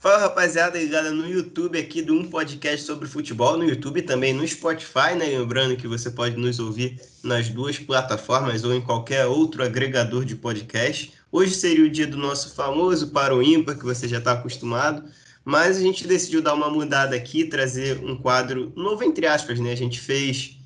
Fala rapaziada, ligada no YouTube aqui do Um Podcast sobre Futebol, no YouTube também no Spotify, né? Lembrando que você pode nos ouvir nas duas plataformas ou em qualquer outro agregador de podcast. Hoje seria o dia do nosso famoso para o ímpar, que você já está acostumado, mas a gente decidiu dar uma mudada aqui, trazer um quadro novo, entre aspas, né? A gente fez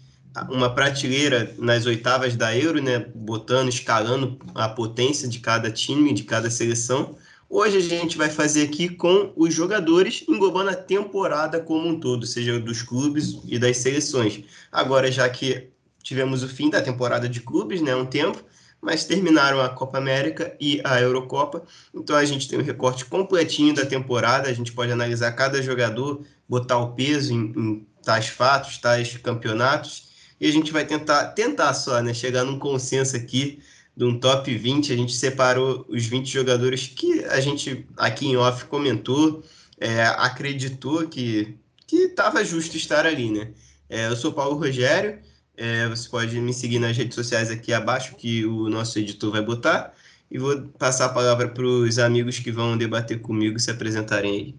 uma prateleira nas oitavas da Euro, né? Botando, escalando a potência de cada time, de cada seleção. Hoje a gente vai fazer aqui com os jogadores, englobando a temporada como um todo, seja dos clubes e das seleções. Agora, já que tivemos o fim da temporada de clubes, né, um tempo, mas terminaram a Copa América e a Eurocopa, então a gente tem um recorte completinho da temporada, a gente pode analisar cada jogador, botar o peso em, em tais fatos, tais campeonatos, e a gente vai tentar, tentar só, né, chegar num consenso aqui de um top 20, a gente separou os 20 jogadores que a gente aqui em off comentou, é, acreditou que estava justo estar ali, né? É, eu sou Paulo Rogério, é, você pode me seguir nas redes sociais aqui abaixo, que o nosso editor vai botar, e vou passar a palavra para os amigos que vão debater comigo se apresentarem aí.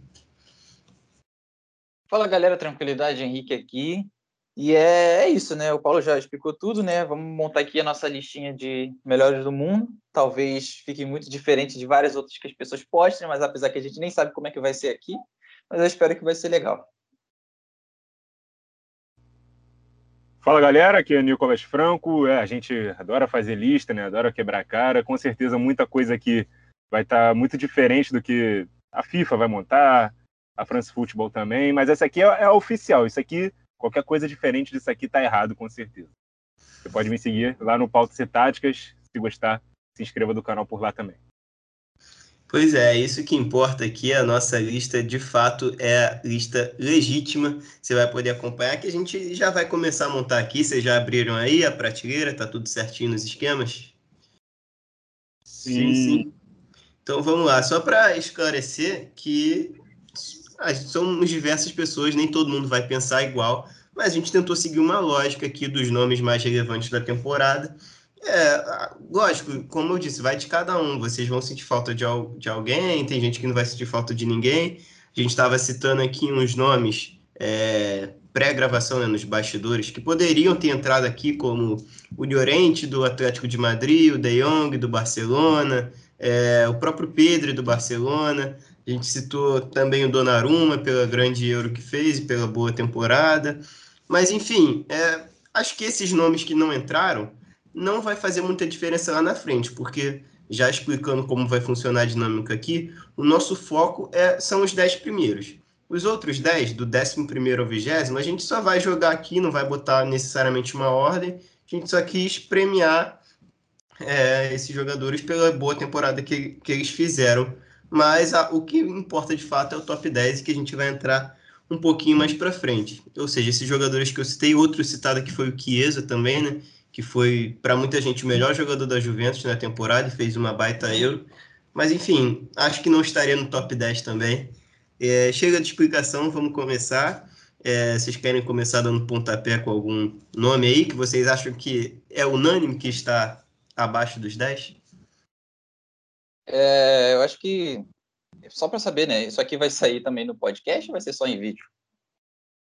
Fala galera, tranquilidade, Henrique aqui. E é, é, isso, né? O Paulo já explicou tudo, né? Vamos montar aqui a nossa listinha de melhores do mundo. Talvez fique muito diferente de várias outras que as pessoas postem, mas apesar que a gente nem sabe como é que vai ser aqui, mas eu espero que vai ser legal. Fala galera, aqui é Nicolas Franco. É, a gente adora fazer lista, né? Adora quebrar cara. Com certeza muita coisa aqui vai estar tá muito diferente do que a FIFA vai montar, a France Football também, mas essa aqui é, é a oficial. Isso aqui Qualquer coisa diferente disso aqui tá errado, com certeza. Você pode me seguir lá no Pautas e Táticas. Se gostar, se inscreva do canal por lá também. Pois é, isso que importa aqui, a nossa lista de fato é lista legítima. Você vai poder acompanhar que a gente já vai começar a montar aqui. Vocês já abriram aí a prateleira, tá tudo certinho nos esquemas? Sim, sim. Então vamos lá, só para esclarecer que somos diversas pessoas, nem todo mundo vai pensar igual, mas a gente tentou seguir uma lógica aqui dos nomes mais relevantes da temporada. É, lógico, como eu disse, vai de cada um. Vocês vão sentir falta de, de alguém, tem gente que não vai sentir falta de ninguém. A gente estava citando aqui uns nomes é, pré-gravação né, nos bastidores que poderiam ter entrado aqui, como o Llorente do Atlético de Madrid, o De Jong do Barcelona, é, o próprio Pedro do Barcelona. A gente citou também o Donnarumma pela grande Euro que fez e pela boa temporada. Mas, enfim, é, acho que esses nomes que não entraram não vai fazer muita diferença lá na frente, porque, já explicando como vai funcionar a dinâmica aqui, o nosso foco é, são os 10 primeiros. Os outros 10, do 11 ao 20, a gente só vai jogar aqui, não vai botar necessariamente uma ordem, a gente só quis premiar é, esses jogadores pela boa temporada que, que eles fizeram mas a, o que importa de fato é o top 10 que a gente vai entrar um pouquinho mais para frente. Ou seja, esses jogadores que eu citei, outro citado aqui foi o Chiesa também, né? Que foi para muita gente o melhor jogador da Juventus na temporada e fez uma baita Euro. Mas enfim, acho que não estaria no top 10 também. É, chega de explicação, vamos começar. É, vocês querem começar dando pontapé com algum nome aí que vocês acham que é unânime que está abaixo dos 10? É, eu acho que só para saber, né? Isso aqui vai sair também no podcast ou vai ser só em vídeo?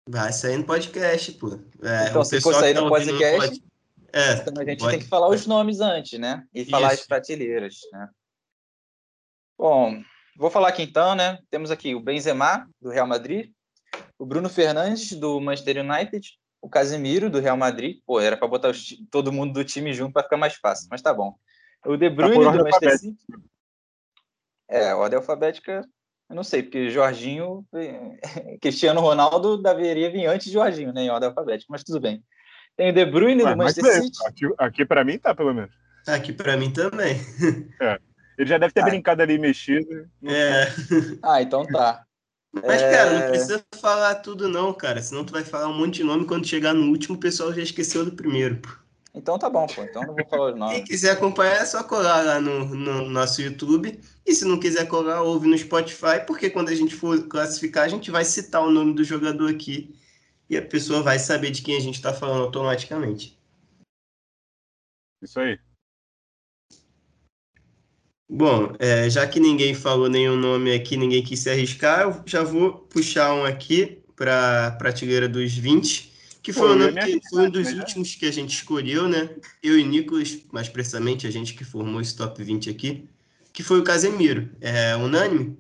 Vai sair no podcast, pô. É, então, se for sair no tá podcast, é, então a gente pode... tem que falar os nomes antes, né? E Isso. falar as prateleiras, né? Bom, vou falar aqui então, né? Temos aqui o Benzema, do Real Madrid, o Bruno Fernandes, do Manchester United, o Casemiro, do Real Madrid. Pô, era para botar os, todo mundo do time junto para ficar mais fácil, mas tá bom. O De tá Bruyne, tá do Manchester City. É, ordem alfabética, eu não sei, porque Jorginho, Cristiano Ronaldo deveria vir antes de Jorginho, né, em ordem alfabética, mas tudo bem. Tem o De Bruyne do Manchester City. Aqui, aqui para mim tá, pelo menos. Aqui para mim também. É. Ele já deve ter ah. brincado ali mexido. É. Ah, então tá. Mas, é... cara, não precisa falar tudo, não, cara. Senão tu vai falar um monte de nome quando chegar no último, o pessoal já esqueceu do primeiro. Então tá bom, pô. Então não vou falar os nomes. Quem quiser acompanhar é só colar lá no, no, nosso YouTube. E se não quiser colar, ouve no Spotify, porque quando a gente for classificar, a gente vai citar o nome do jogador aqui e a pessoa vai saber de quem a gente está falando automaticamente. Isso aí. Bom, é, já que ninguém falou nenhum nome aqui, ninguém quis se arriscar, eu já vou puxar um aqui para a prateleira dos 20, que foi, Pô, um, nome que, foi um dos últimos que a gente escolheu, né? Eu e Nicolas, mais precisamente, a gente que formou esse top 20 aqui, que foi o Casemiro. É unânime?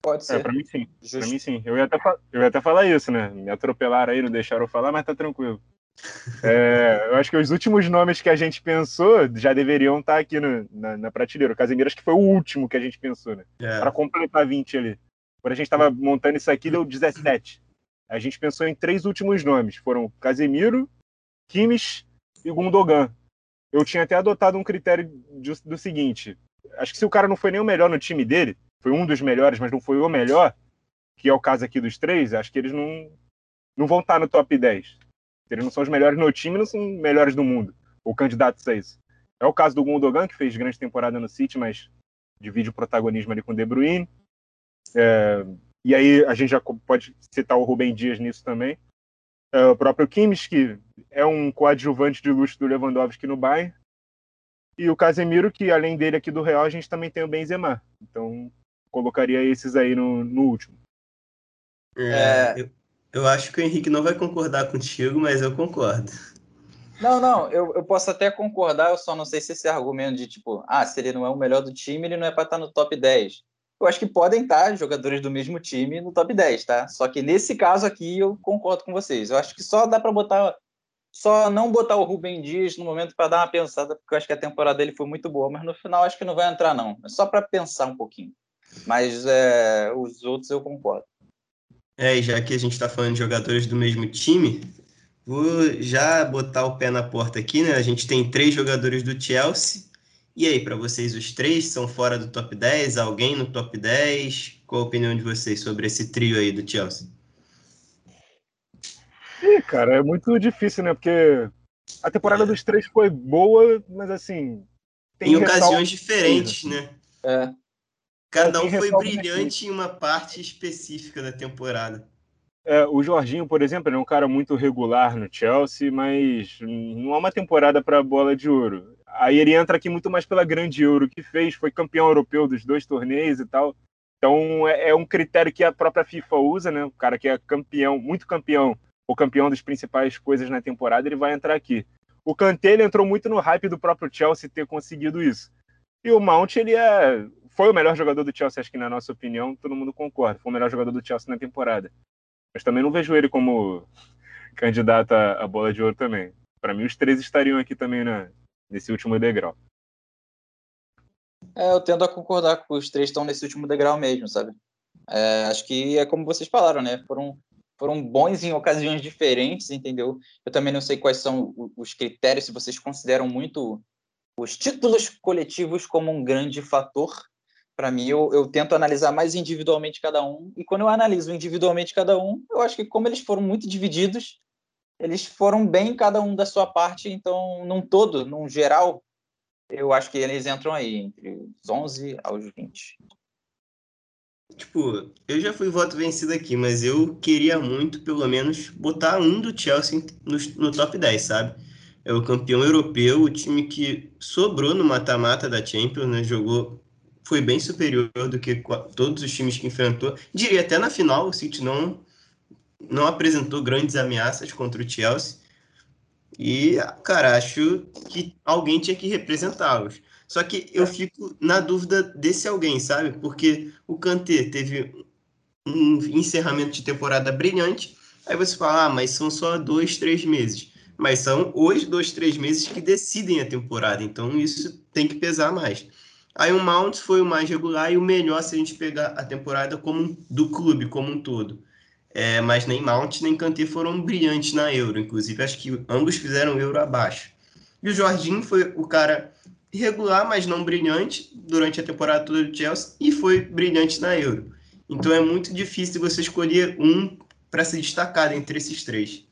Pode é, ser. É, para mim sim. Para mim sim. Eu ia, até, eu ia até falar isso, né? Me atropelaram aí, não deixaram eu falar, mas tá tranquilo. É, eu acho que os últimos nomes que a gente pensou já deveriam estar aqui no, na, na, prateleira. O Casemiro acho que foi o último que a gente pensou, né? É. Para completar 20 ali. Quando a gente estava montando isso aqui, deu 17. A gente pensou em três últimos nomes. Foram Casemiro, Kimmich e Gundogan. Eu tinha até adotado um critério de, do seguinte. Acho que se o cara não foi nem o melhor no time dele, foi um dos melhores, mas não foi o melhor, que é o caso aqui dos três, acho que eles não, não vão estar no top 10 eles não são os melhores no time, não são melhores do mundo, ou candidatos a isso. É o caso do Gundogan, que fez grande temporada no City, mas divide o protagonismo ali com o De Bruyne. É, e aí a gente já pode citar o Rubem Dias nisso também. É, o próprio Kimmich, que é um coadjuvante de luxo do Lewandowski no Bayern. E o Casemiro, que além dele aqui do Real, a gente também tem o Benzema. Então, colocaria esses aí no, no último. É, eu, eu acho que o Henrique não vai concordar contigo, mas eu concordo. Não, não, eu, eu posso até concordar, eu só não sei se esse argumento de tipo, ah, se ele não é o melhor do time, ele não é para estar no top 10. Eu acho que podem estar jogadores do mesmo time no top 10, tá? Só que nesse caso aqui eu concordo com vocês. Eu acho que só dá para botar só não botar o Rubem Dias no momento para dar uma pensada, porque eu acho que a temporada dele foi muito boa, mas no final acho que não vai entrar não. É só para pensar um pouquinho. Mas é, os outros eu concordo. É, e já que a gente está falando de jogadores do mesmo time, vou já botar o pé na porta aqui, né? A gente tem três jogadores do Chelsea. E aí, para vocês, os três são fora do top 10? Alguém no top 10? Qual a opinião de vocês sobre esse trio aí do Chelsea? Ih, cara, é muito difícil, né? Porque a temporada é. dos três foi boa, mas assim. em ocasiões diferentes, né? É. Cada um foi brilhante aqui. em uma parte específica da temporada. É, o Jorginho, por exemplo, é um cara muito regular no Chelsea, mas não é uma temporada para bola de ouro. Aí ele entra aqui muito mais pela grande euro que fez, foi campeão europeu dos dois torneios e tal. Então é, é um critério que a própria FIFA usa, né? O cara que é campeão, muito campeão, ou campeão das principais coisas na temporada, ele vai entrar aqui. O Kanté ele entrou muito no hype do próprio Chelsea ter conseguido isso. E o Mount ele é foi o melhor jogador do Chelsea, acho que na nossa opinião, todo mundo concorda. Foi o melhor jogador do Chelsea na temporada. Mas também não vejo ele como candidato à bola de ouro também. Para mim, os três estariam aqui também na, nesse último degrau. É, eu tendo a concordar que os três estão nesse último degrau mesmo, sabe? É, acho que é como vocês falaram, né? Foram, foram bons em ocasiões diferentes, entendeu? Eu também não sei quais são os critérios, se vocês consideram muito os títulos coletivos como um grande fator para mim, eu, eu, tento analisar mais individualmente cada um. E quando eu analiso individualmente cada um, eu acho que como eles foram muito divididos, eles foram bem cada um da sua parte. Então, num todo, num geral, eu acho que eles entram aí entre os 11 aos 20. Tipo, eu já fui voto vencido aqui, mas eu queria muito, pelo menos, botar um do Chelsea no, no top 10, sabe? É o campeão europeu, o time que sobrou no mata-mata da Champions, né? Jogou foi bem superior do que todos os times que enfrentou. Diria até na final, o City não, não apresentou grandes ameaças contra o Chelsea. E, cara, acho que alguém tinha que representá-los. Só que eu fico na dúvida desse alguém, sabe? Porque o Kanté teve um encerramento de temporada brilhante. Aí você fala, ah, mas são só dois, três meses. Mas são os dois, três meses que decidem a temporada. Então isso tem que pesar mais. Aí o Mount foi o mais regular e o melhor se a gente pegar a temporada como do clube como um todo. É, mas nem Mount nem Kanté foram brilhantes na Euro. Inclusive, acho que ambos fizeram Euro abaixo. E o Jorginho foi o cara regular, mas não brilhante durante a temporada toda do Chelsea e foi brilhante na Euro. Então é muito difícil você escolher um para se destacar entre esses três.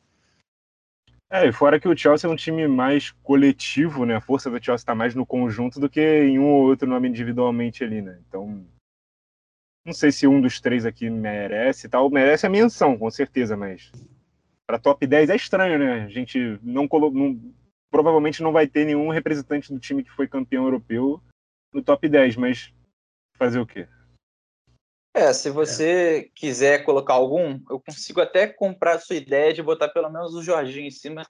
É, e fora que o Chelsea é um time mais coletivo, né? A força do Chelsea está mais no conjunto do que em um ou outro nome individualmente ali, né? Então, não sei se um dos três aqui merece tal. Merece a menção, com certeza, mas para top 10 é estranho, né? A gente não, não provavelmente não vai ter nenhum representante do time que foi campeão europeu no top 10, mas fazer o quê? É, se você é. quiser colocar algum, eu consigo até comprar a sua ideia de botar pelo menos o Jorginho em cima,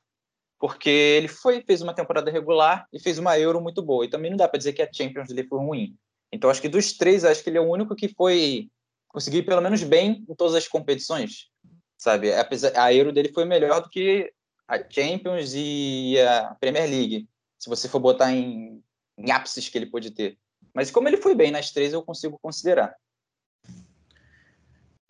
porque ele foi fez uma temporada regular e fez uma Euro muito boa. E também não dá para dizer que a Champions League foi ruim. Então acho que dos três, acho que ele é o único que foi conseguir pelo menos bem em todas as competições, sabe? A Euro dele foi melhor do que a Champions e a Premier League, se você for botar em, em ápices que ele pôde ter. Mas como ele foi bem nas três, eu consigo considerar.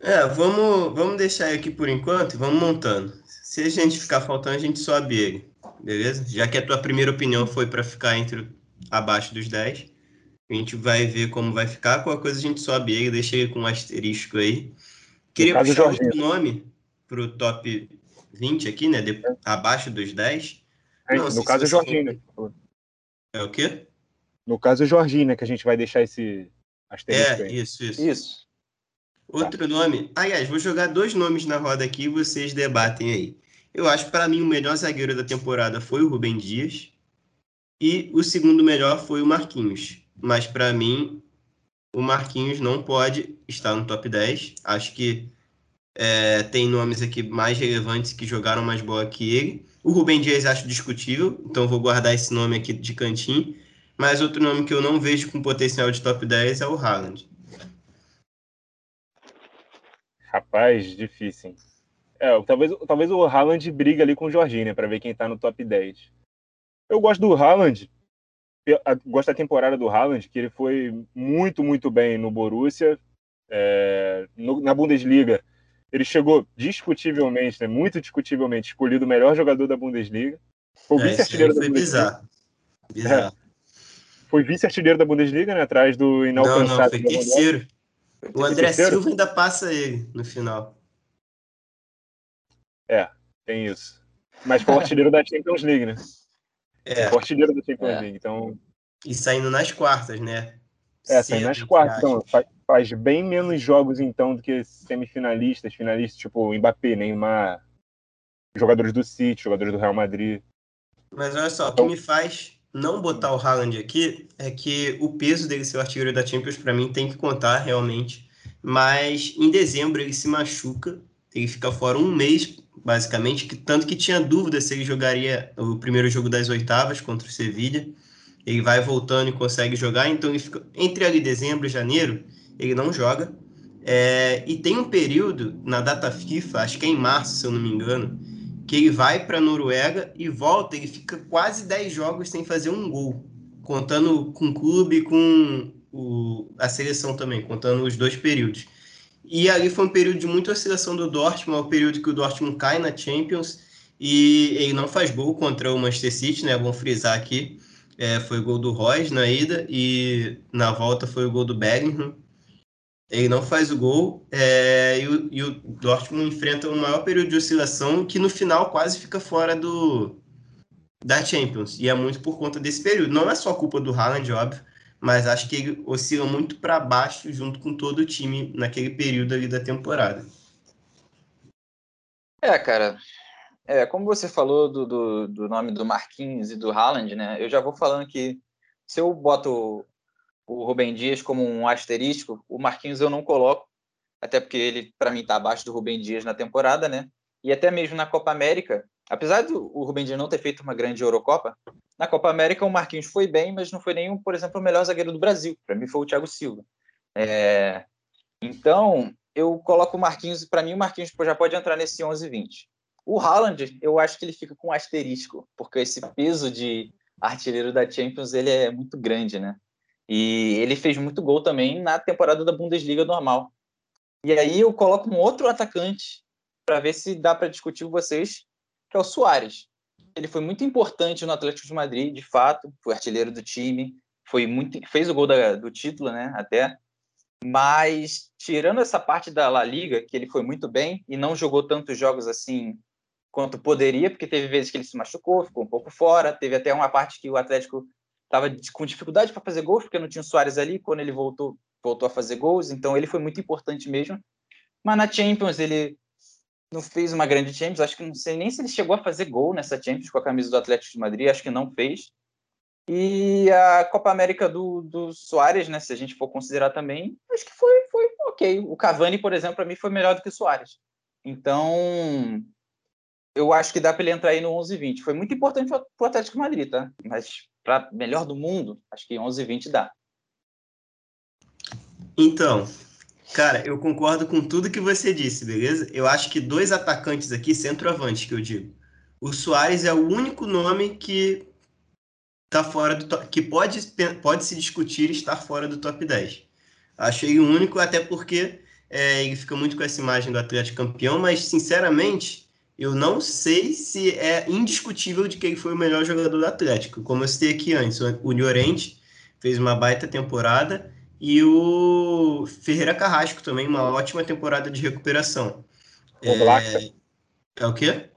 É, vamos, vamos deixar aqui por enquanto e vamos montando. Se a gente ficar faltando, a gente sobe ele, beleza? Já que a tua primeira opinião foi para ficar entre abaixo dos 10, a gente vai ver como vai ficar. Qualquer coisa a gente sobe ele, deixa ele com um asterisco aí. Queria puxar outro nome para o top 20 aqui, né? De, abaixo dos 10. É, Não, no caso, o Jorginho. Né? É o quê? No caso, o Jorginho, né? Que a gente vai deixar esse asterisco é, aí. Isso, isso. Isso. Outro tá. nome. Aliás, vou jogar dois nomes na roda aqui e vocês debatem aí. Eu acho que para mim o melhor zagueiro da temporada foi o Rubem Dias e o segundo melhor foi o Marquinhos. Mas para mim o Marquinhos não pode estar no top 10. Acho que é, tem nomes aqui mais relevantes que jogaram mais bola que ele. O Rubem Dias acho discutível, então vou guardar esse nome aqui de cantinho. Mas outro nome que eu não vejo com potencial de top 10 é o Haaland. Rapaz, difícil. É, talvez, talvez o Haaland briga ali com o Jorginho, né, para ver quem tá no top 10. Eu gosto do Haaland, gosto da temporada do Haaland, que ele foi muito, muito bem no Borussia, é, no, na Bundesliga. Ele chegou discutivelmente, né, muito discutivelmente, escolhido o melhor jogador da Bundesliga. Foi é, vice-artilheiro da Bundesliga. Bizarro. bizarro. É, foi vice-artilheiro da Bundesliga, né, atrás do inalcançável. Não, não, foi terceiro. O André Silva ainda passa ele no final. É, tem isso. Mas foi o artilheiro da Champions League, né? É. Foi o artilheiro da Champions é. League, então... E saindo nas quartas, né? É, saindo nas quartas. Então, faz, faz, bem menos jogos, então, do que semifinalistas, finalistas, tipo Mbappé, Neymar, jogadores do City, jogadores do Real Madrid. Mas olha só, então... o que me faz não botar o Haaland aqui é que o peso dele ser o artilheiro da Champions, para mim, tem que contar realmente. Mas em dezembro ele se machuca, ele fica fora um mês, basicamente, que, tanto que tinha dúvida se ele jogaria o primeiro jogo das oitavas contra o Sevilha. Ele vai voltando e consegue jogar, então ele fica entre ali dezembro e janeiro, ele não joga. É, e tem um período na data FIFA, acho que é em março, se eu não me engano, que ele vai para a Noruega e volta, ele fica quase 10 jogos sem fazer um gol, contando com o clube com o, a seleção também, contando os dois períodos. E ali foi um período de muita oscilação do Dortmund, é o período que o Dortmund cai na Champions e ele não faz gol contra o Manchester City, né? Vamos frisar aqui. É, foi o gol do Royce na ida e na volta foi o gol do Bellingham ele não faz o gol é, e, o, e, o, Dortmund enfrenta o maior período de oscilação que no final quase fica fora do da Champions e é muito por conta desse período. Não é só culpa do Haaland, óbvio, mas acho que ele oscila muito para baixo junto com todo o time naquele período ali da temporada. É, cara. É, como você falou do, do, do nome do Marquinhos e do Haaland, né? Eu já vou falando que se eu boto o Rubem Dias como um asterístico, o Marquinhos eu não coloco, até porque ele, para mim, está abaixo do Rubem Dias na temporada, né? E até mesmo na Copa América, apesar do Rubem Dias não ter feito uma grande Eurocopa, na Copa América o Marquinhos foi bem, mas não foi nenhum, por exemplo, o melhor zagueiro do Brasil. Para mim foi o Thiago Silva. É... Então, eu coloco o Marquinhos, para mim o Marquinhos já pode entrar nesse 11 20. O Haaland, eu acho que ele fica com um asterisco, porque esse peso de artilheiro da Champions ele é muito grande, né? E ele fez muito gol também na temporada da Bundesliga normal. E aí eu coloco um outro atacante para ver se dá para discutir com vocês, que é o Soares. Ele foi muito importante no Atlético de Madrid, de fato, foi artilheiro do time, foi muito, fez o gol da, do título, né, até. Mas tirando essa parte da La Liga, que ele foi muito bem e não jogou tantos jogos assim quanto poderia, porque teve vezes que ele se machucou, ficou um pouco fora, teve até uma parte que o Atlético estava com dificuldade para fazer gols, porque não tinha o Soares ali, quando ele voltou, voltou a fazer gols, então ele foi muito importante mesmo. Mas na Champions ele não fez uma grande Champions, acho que não sei nem se ele chegou a fazer gol nessa Champions com a camisa do Atlético de Madrid, acho que não fez. E a Copa América do, do Soares, né? Se a gente for considerar também, acho que foi, foi ok. O Cavani, por exemplo, para mim foi melhor do que o Soares. Então, eu acho que dá para ele entrar aí no 11-20. Foi muito importante para o Atlético Madrid, tá? Mas para melhor do mundo, acho que 11-20 dá. Então, cara, eu concordo com tudo que você disse, beleza? Eu acho que dois atacantes aqui, centroavante, que eu digo. O Soares é o único nome que tá fora do top, que pode, pode se discutir estar fora do top 10. Achei o único, até porque é, ele fica muito com essa imagem do Atlético campeão, mas sinceramente eu não sei se é indiscutível de que ele foi o melhor jogador do Atlético. Como eu citei aqui antes, o Llorente fez uma baita temporada e o Ferreira Carrasco também, uma ótima temporada de recuperação. O é... Black. É o quê?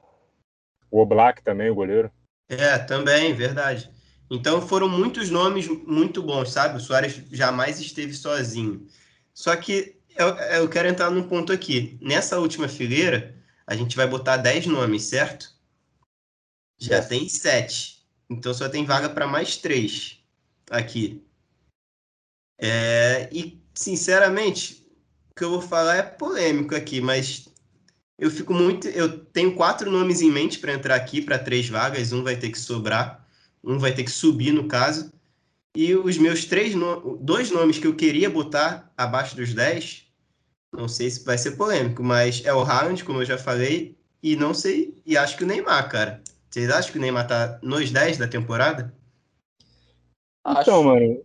O Black também, o goleiro. É, também, verdade. Então foram muitos nomes muito bons, sabe? O Soares jamais esteve sozinho. Só que eu, eu quero entrar num ponto aqui. Nessa última fileira, a gente vai botar 10 nomes, certo? Já tem 7. Então só tem vaga para mais 3 aqui. É, e, sinceramente, o que eu vou falar é polêmico aqui, mas eu fico muito. Eu tenho quatro nomes em mente para entrar aqui para três vagas, um vai ter que sobrar um vai ter que subir no caso. E os meus três no... dois nomes que eu queria botar abaixo dos 10, não sei se vai ser polêmico, mas é o Haaland, como eu já falei, e não sei, e acho que o Neymar, cara. Vocês acham que o Neymar tá nos 10 da temporada? Então, mano,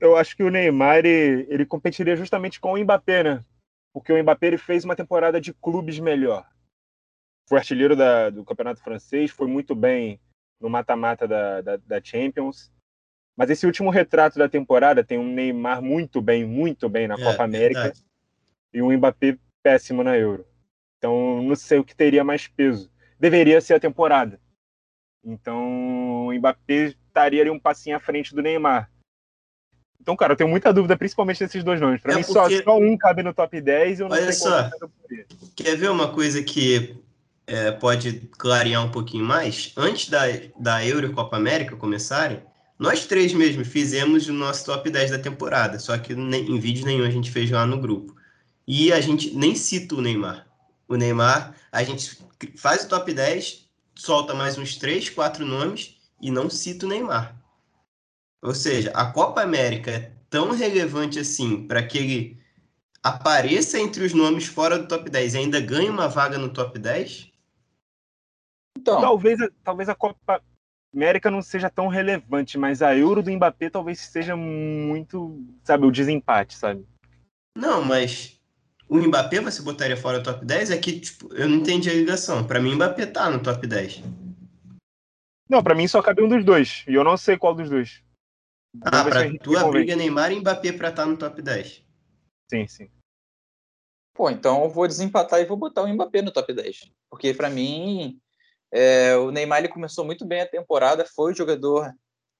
eu acho que o Neymar ele, ele competiria justamente com o Mbappé, né? Porque o Mbappé ele fez uma temporada de clubes melhor. Foi artilheiro da, do Campeonato Francês, foi muito bem no mata-mata da, da, da, Champions. Mas esse último retrato da temporada tem um Neymar muito bem, muito bem na é, Copa América verdade. E um Mbappé péssimo na Euro. Então, não sei o que teria mais peso. Deveria ser a temporada. Então, o Mbappé estaria ali um passinho à frente do Neymar. Então, cara, eu tenho muita dúvida, principalmente desses dois nomes. Para é mim, porque... só, só, um cabe no top 10 eu não Olha só, quer ver uma coisa que é, pode clarear um pouquinho mais, antes da, da Euro e Copa América começarem, nós três mesmo fizemos o nosso top 10 da temporada, só que em vídeo nenhum a gente fez lá no grupo. E a gente nem cita o Neymar. O Neymar, a gente faz o top 10, solta mais uns três, quatro nomes e não cita o Neymar. Ou seja, a Copa América é tão relevante assim para que ele apareça entre os nomes fora do top 10 e ainda ganhe uma vaga no top 10, então. Talvez, talvez a Copa América não seja tão relevante, mas a Euro do Mbappé talvez seja muito, sabe, o desempate, sabe? Não, mas o Mbappé você botaria fora do top 10? É que, tipo, eu não entendi a ligação. Para mim, o Mbappé tá no top 10. Não, para mim só cabe um dos dois. E eu não sei qual dos dois. Ah, pra tua briga é Neymar e Mbappé pra estar tá no top 10. Sim, sim. Pô, então eu vou desempatar e vou botar o Mbappé no top 10. Porque para mim, é, o Neymar ele começou muito bem a temporada, foi o jogador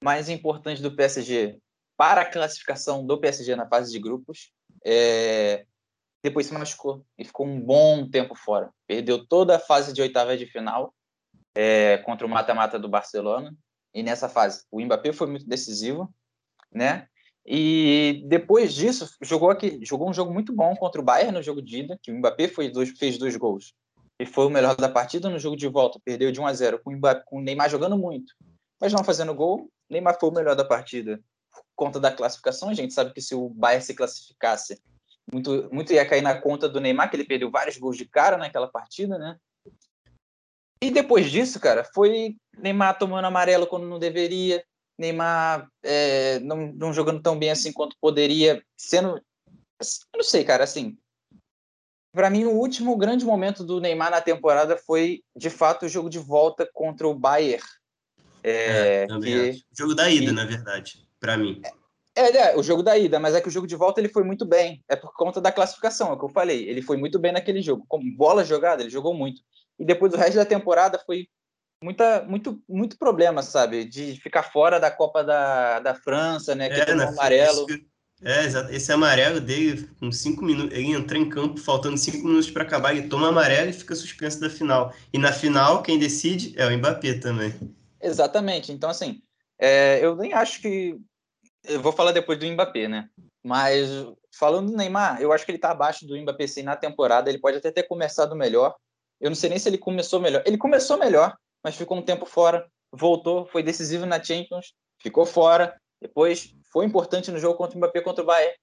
mais importante do PSG para a classificação do PSG na fase de grupos. É, depois se machucou e ficou um bom tempo fora. Perdeu toda a fase de oitava de final é, contra o mata-mata do Barcelona. E nessa fase, o Mbappé foi muito decisivo, né? E depois disso, jogou aqui, jogou um jogo muito bom contra o Bayern no jogo de ida, que o Mbappé dois, fez dois gols e foi o melhor da partida no jogo de volta. Perdeu de 1 a 0 com, com o Neymar jogando muito, mas não fazendo gol. Neymar foi o melhor da partida. Conta da classificação, a gente sabe que se o Bayern se classificasse, muito, muito ia cair na conta do Neymar, que ele perdeu vários gols de cara naquela partida, né? E depois disso, cara, foi Neymar tomando amarelo quando não deveria, Neymar é, não, não jogando tão bem assim quanto poderia, sendo. Eu não sei, cara, assim, para mim, o último grande momento do Neymar na temporada foi, de fato, o jogo de volta contra o Bayern. É, é que, jogo da ida, que, na verdade, para mim. É, é, o jogo da ida, mas é que o jogo de volta ele foi muito bem. É por conta da classificação, é o que eu falei. Ele foi muito bem naquele jogo. Com bola jogada, ele jogou muito. E depois o resto da temporada foi muita, muito, muito problema, sabe? De ficar fora da Copa da, da França, né? Que é, na, amarelo. Isso, é, exato. Esse amarelo dele, com cinco minutos, ele entra em campo faltando cinco minutos para acabar, ele toma amarelo e fica suspenso da final. E na final, quem decide é o Mbappé também. Exatamente. Então, assim, É, eu nem acho que. Eu vou falar depois do Mbappé, né? Mas falando do Neymar, eu acho que ele está abaixo do Mbappé sim na temporada. Ele pode até ter começado melhor. Eu não sei nem se ele começou melhor. Ele começou melhor, mas ficou um tempo fora. Voltou, foi decisivo na Champions, ficou fora. Depois foi importante no jogo contra o Mbappé contra o Bayern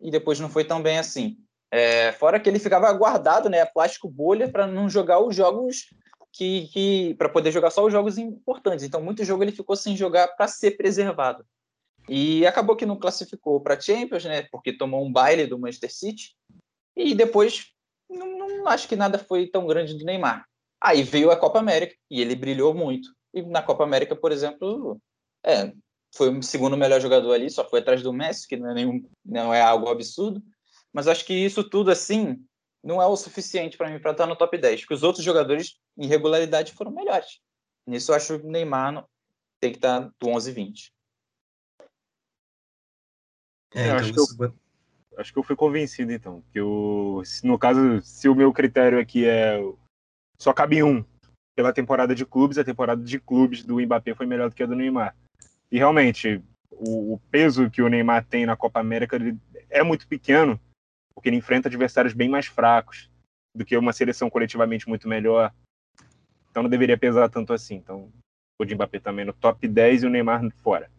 e depois não foi tão bem assim. É, fora que ele ficava guardado, né, plástico bolha para não jogar os jogos que, que para poder jogar só os jogos importantes. Então, muito jogo ele ficou sem jogar para ser preservado. E acabou que não classificou para Champions, né? Porque tomou um baile do Manchester City. E depois, não, não, acho que nada foi tão grande do Neymar. Aí veio a Copa América e ele brilhou muito. E na Copa América, por exemplo, é, foi o segundo melhor jogador ali, só foi atrás do Messi, que não é, nenhum, não é algo absurdo. Mas acho que isso tudo assim não é o suficiente para mim para estar no top 10, porque os outros jogadores em regularidade foram melhores. Nisso eu acho que o Neymar tem que estar do 11 e 20. É, então acho, que eu, acho que eu fui convencido, então. Que eu, no caso, se o meu critério aqui é. Só cabe um. Pela temporada de clubes, a temporada de clubes do Mbappé foi melhor do que a do Neymar. E realmente, o, o peso que o Neymar tem na Copa América é muito pequeno porque ele enfrenta adversários bem mais fracos do que uma seleção coletivamente muito melhor. Então não deveria pesar tanto assim. Então o de Mbappé também no top 10 e o Neymar fora.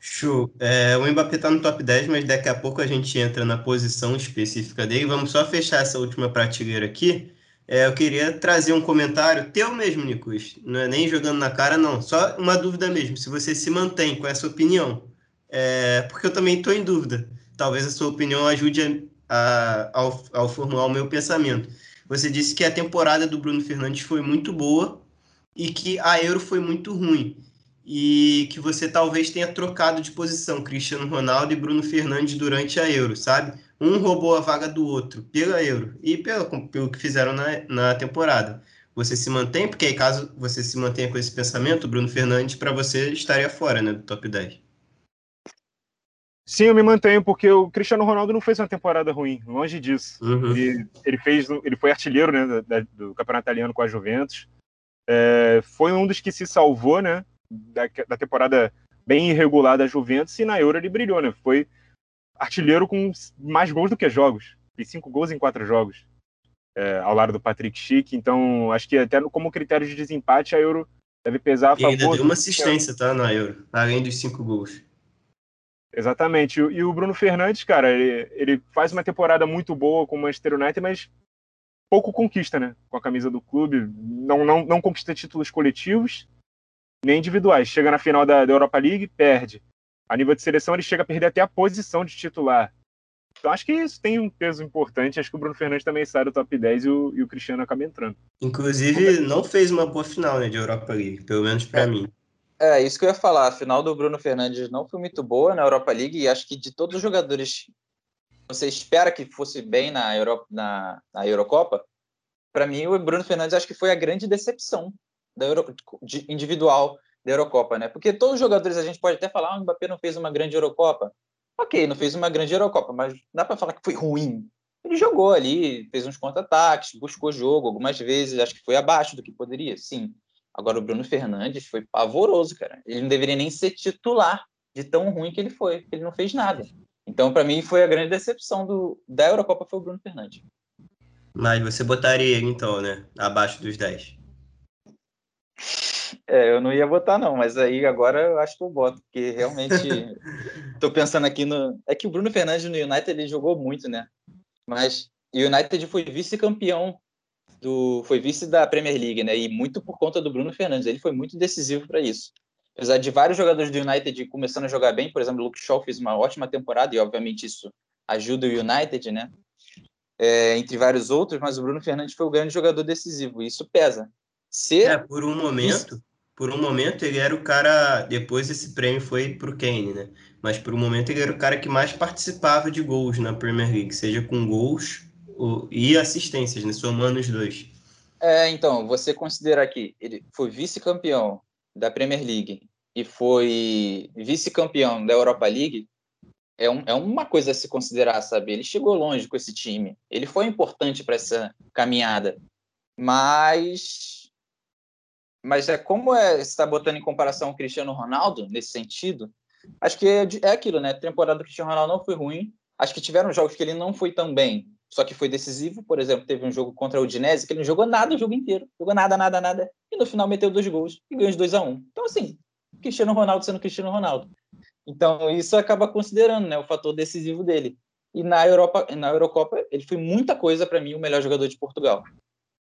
Show. É, o Mbappé está no top 10, mas daqui a pouco a gente entra na posição específica dele. Vamos só fechar essa última prateleira aqui. É, eu queria trazer um comentário teu mesmo, Nicos. Não é nem jogando na cara, não. Só uma dúvida mesmo, se você se mantém com essa opinião. É, porque eu também estou em dúvida talvez a sua opinião ajude a, a, ao, ao formular o meu pensamento. Você disse que a temporada do Bruno Fernandes foi muito boa e que a Euro foi muito ruim. E que você talvez tenha trocado de posição Cristiano Ronaldo e Bruno Fernandes durante a Euro, sabe? Um roubou a vaga do outro pela Euro e pelo, pelo que fizeram na, na temporada. Você se mantém? Porque aí, caso você se mantenha com esse pensamento, Bruno Fernandes, para você, estaria fora né, do top 10. Sim, eu me mantenho, porque o Cristiano Ronaldo não fez uma temporada ruim, longe disso. Uhum. Ele, ele, fez, ele foi artilheiro né, da, do campeonato italiano com a Juventus. É, foi um dos que se salvou né, da, da, temporada bem irregular da Juventus e na Euro ele brilhou. Né? Foi artilheiro com mais gols do que jogos. Fez cinco gols em quatro jogos, é, ao lado do Patrick Schick. Então, acho que até como critério de desempate, a Euro deve pesar a favor. E ainda deu uma assistência, tá, na Euro, além dos cinco gols. Exatamente. E o Bruno Fernandes, cara, ele, ele faz uma temporada muito boa com o Manchester United, mas pouco conquista, né? Com a camisa do clube. Não, não, não conquista títulos coletivos nem individuais. Chega na final da, da Europa League, perde. A nível de seleção, ele chega a perder até a posição de titular. Então acho que isso tem um peso importante. Acho que o Bruno Fernandes também sai do top 10 e o, e o Cristiano acaba entrando. Inclusive, não fez uma boa final né, de Europa League, pelo menos para é. mim. É, isso que eu ia falar. A final do Bruno Fernandes não foi muito boa na Europa League e acho que de todos os jogadores você espera que fosse bem na, Euro, na, na Eurocopa, para mim o Bruno Fernandes acho que foi a grande decepção da Euro, de, individual da Eurocopa, né? Porque todos os jogadores a gente pode até falar, ah, o Mbappé não fez uma grande Eurocopa. Ok, não fez uma grande Eurocopa, mas dá para falar que foi ruim. Ele jogou ali, fez uns contra-ataques, buscou jogo algumas vezes, acho que foi abaixo do que poderia, sim. Agora, o Bruno Fernandes foi pavoroso, cara. Ele não deveria nem ser titular de tão ruim que ele foi. Ele não fez nada. Então, para mim, foi a grande decepção do, da Eurocopa foi o Bruno Fernandes. Mas você botaria, então, né? Abaixo dos 10. É, eu não ia botar, não, mas aí agora eu acho que eu boto, porque realmente tô pensando aqui no. É que o Bruno Fernandes no United ele jogou muito, né? Mas o United foi vice-campeão do foi vice da Premier League, né? E muito por conta do Bruno Fernandes. Ele foi muito decisivo para isso. Apesar de vários jogadores do United começando a jogar bem, por exemplo, o Luke Shaw fez uma ótima temporada e obviamente isso ajuda o United, né? É, entre vários outros, mas o Bruno Fernandes foi o grande jogador decisivo. E isso pesa. É, por um momento, por um momento ele era o cara. Depois esse prêmio foi para o Kane, né? Mas por um momento ele era o cara que mais participava de gols na Premier League, seja com gols o, e assistências, né? Somando os dois. É, então, você considera que ele foi vice-campeão da Premier League e foi vice-campeão da Europa League, é, um, é uma coisa a se considerar, sabe? Ele chegou longe com esse time. Ele foi importante para essa caminhada. Mas mas é como é, está botando em comparação o Cristiano Ronaldo nesse sentido, acho que é, é aquilo, né? A temporada do Cristiano Ronaldo não foi ruim. Acho que tiveram jogos que ele não foi tão bem, só que foi decisivo. Por exemplo, teve um jogo contra o Udinese que ele não jogou nada o jogo inteiro, jogou nada, nada, nada, e no final meteu dois gols e ganhou de 2 a 1 um. Então, assim, Cristiano Ronaldo sendo Cristiano Ronaldo. Então, isso acaba considerando né, o fator decisivo dele. E na Europa, na Eurocopa, ele foi muita coisa para mim o melhor jogador de Portugal.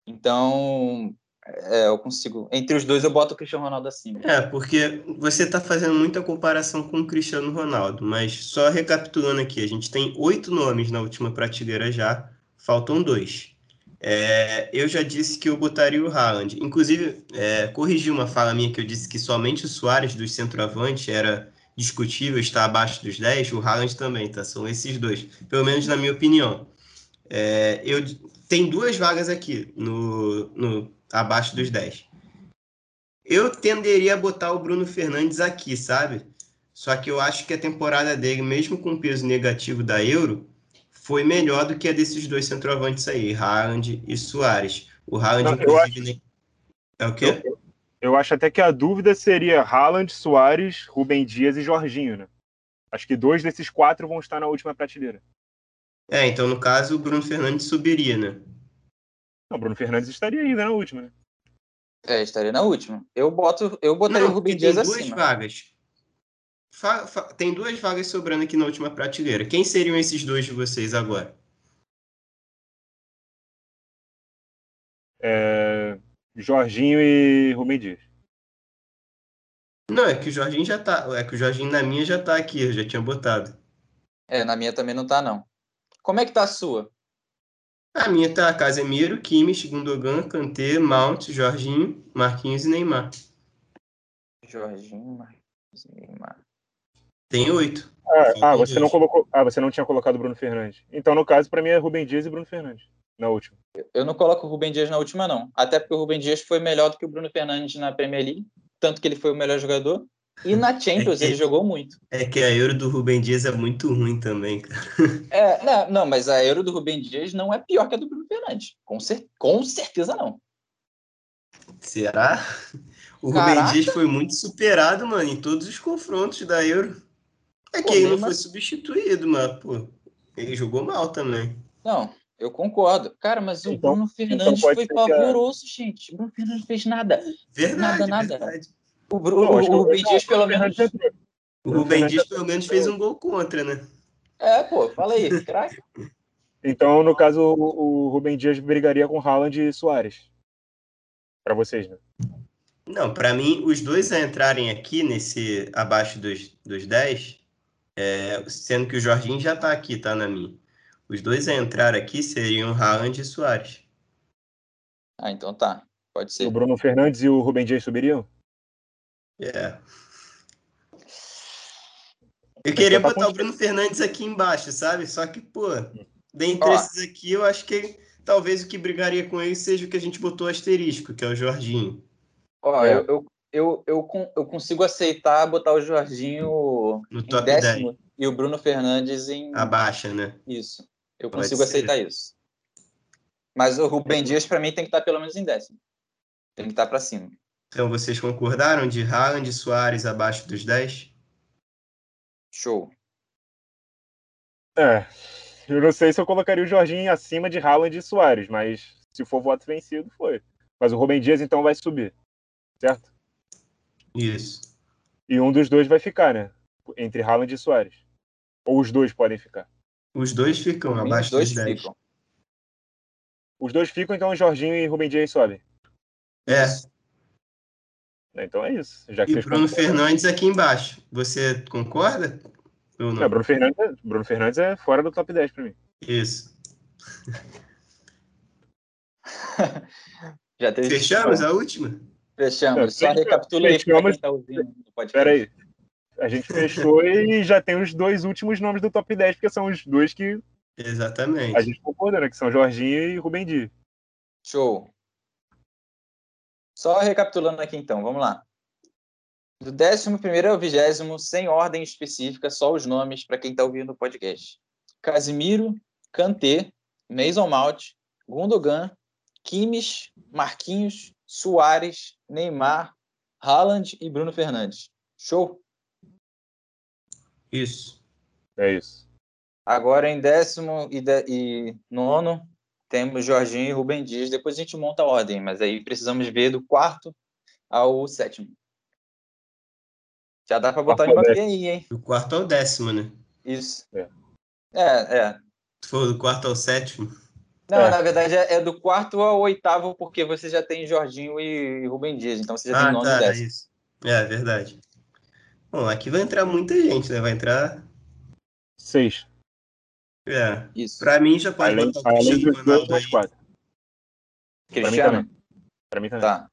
Então, é, eu consigo. Entre os dois, eu boto o Cristiano Ronaldo acima. É, porque você está fazendo muita comparação com o Cristiano Ronaldo, mas só recapitulando aqui, a gente tem oito nomes na última prateleira já, faltam dois. É, eu já disse que eu botaria o Haaland. Inclusive, é, corrigi uma fala minha que eu disse que somente o Soares dos centroavante era discutível, está abaixo dos 10, o Haaland também, tá? São esses dois, pelo menos na minha opinião. É, eu tem duas vagas aqui no, no abaixo dos 10. Eu tenderia a botar o Bruno Fernandes aqui, sabe? Só que eu acho que a temporada dele, mesmo com o peso negativo da Euro, foi melhor do que a desses dois centroavantes aí, Haaland e Soares. O Haaland, Não, inclusive, acho... é o quê? Eu, eu, acho até que a dúvida seria Haaland, Soares, Rubem Dias e Jorginho, né? Acho que dois desses quatro vão estar na última prateleira. É, então no caso o Bruno Fernandes subiria, né? Não, o Bruno Fernandes estaria ainda na última, né? É, estaria na última. Eu boto, eu botaria Não, o Rubem Dias tem duas vagas. Fa, fa, tem duas vagas sobrando aqui na última prateleira. Quem seriam esses dois de vocês agora? É... Jorginho e Rubem Dias. Não, é que o Jorginho já tá. É que o Jorginho na minha já tá aqui, eu já tinha botado. É, na minha também não tá, não. Como é que tá a sua? A minha tá Casemiro, Kimmich, Gundogan, Kanté, Mount, Jorginho, Marquinhos e Neymar. Jorginho, Marquinhos e Neymar. Tem oito. Ah, ah você não colocou. Ah, você não tinha colocado Bruno Fernandes. Então, no caso, para mim é Rubem Dias e Bruno Fernandes. Na última. Eu não coloco o Rubem Dias na última, não. Até porque o Rubem Dias foi melhor do que o Bruno Fernandes na Premier League. Tanto que ele foi o melhor jogador. E na Champions é que, ele jogou muito. É que a Euro do Rubem Dias é muito ruim também, cara. É, não, não, mas a Euro do Rubem Dias não é pior que a do Bruno Fernandes. Com, cer com certeza não. Será? O Caraca. Rubem Dias foi muito superado, mano, em todos os confrontos da Euro. É que pô, ele não foi substituído, mas, pô, ele jogou mal também. Não, eu concordo. Cara, mas o então, Bruno então Fernandes então foi pavoroso, que... gente. O Bruno Fernandes fez nada. Verdade, nada, nada. Verdade. O, Bruno, o, o Rubem Dias, pelo menos. O Rubem Dias, pelo menos, fez um gol contra, né? É, pô, fala aí, craque. Então, no caso, o, o Rubem Dias brigaria com Haaland e Soares. Para vocês, né? Não, para mim, os dois a entrarem aqui nesse abaixo dos, dos 10, é, sendo que o Jorginho já tá aqui, tá na minha. Os dois a entrar aqui seriam Haaland e Soares. Ah, então tá. Pode ser. O Bruno Fernandes e o Rubem Dias subiriam? É. Eu queria tá botar o Bruno Fernandes aqui embaixo, sabe? Só que, pô, dentre Ó. esses aqui, eu acho que talvez o que brigaria com ele seja o que a gente botou asterisco, que é o Jorginho. Ó, é. eu, eu, eu, eu, eu, consigo aceitar botar o Jorginho no top décimo 10. e o Bruno Fernandes em. Abaixa, né? Isso. Eu Pode consigo ser. aceitar isso. Mas o Rubem Dias, para mim, tem que estar pelo menos em décimo. Tem que estar para cima. Então vocês concordaram de Haaland e Soares abaixo dos 10? Show. É, eu não sei se eu colocaria o Jorginho acima de Haaland e Soares, mas se for voto vencido, foi. Mas o Rubem Dias então vai subir, certo? Isso. E um dos dois vai ficar, né? Entre Haaland e Soares. Ou os dois podem ficar? Os dois ficam abaixo dois dos 10. Ficam. Os dois ficam, então Jorginho e Rubem Dias sobem. É. Né? Então é isso. Já que e Bruno Fernandes aqui embaixo. Você concorda? Ou não? Bruno, Fernandes, é, Bruno Fernandes é fora do top 10 para mim. Isso. Já teve Fechamos a última? Fechamos. Só recapitula aí para quem tá ouvindo. Espera aí. A gente fechou e já tem os dois últimos nomes do top 10, porque são os dois que. Exatamente. A gente concorda, né? Que são Jorginho e Rubem Di. Show. Só recapitulando aqui então, vamos lá. Do 11 ao 20, sem ordem específica, só os nomes para quem está ouvindo o podcast: Casimiro, Kanté, Mason Mount, Gundogan, Kimmich, Marquinhos, Soares, Neymar, Haaland e Bruno Fernandes. Show? Isso. É isso. Agora em décimo e, de, e nono, temos Jorginho e Rubem Dias. Depois a gente monta a ordem, mas aí precisamos ver do quarto ao sétimo. Já dá para botar o Mbappé aí, hein? Do quarto ao décimo, né? Isso. É, é. é. Tu falou do quarto ao sétimo? Não, é. na verdade é, é, do quarto ao oitavo, porque você já tem Jorginho e Rubem Dias, então você já ah, tem nono tá, e décimo. Isso. É, verdade. Bom, aqui vai entrar muita gente, né? Vai entrar. Seis. É. Isso. Pra mim já pode além, botar o além dos dois, mais quatro. Cristiano? Pra mim também. Tá.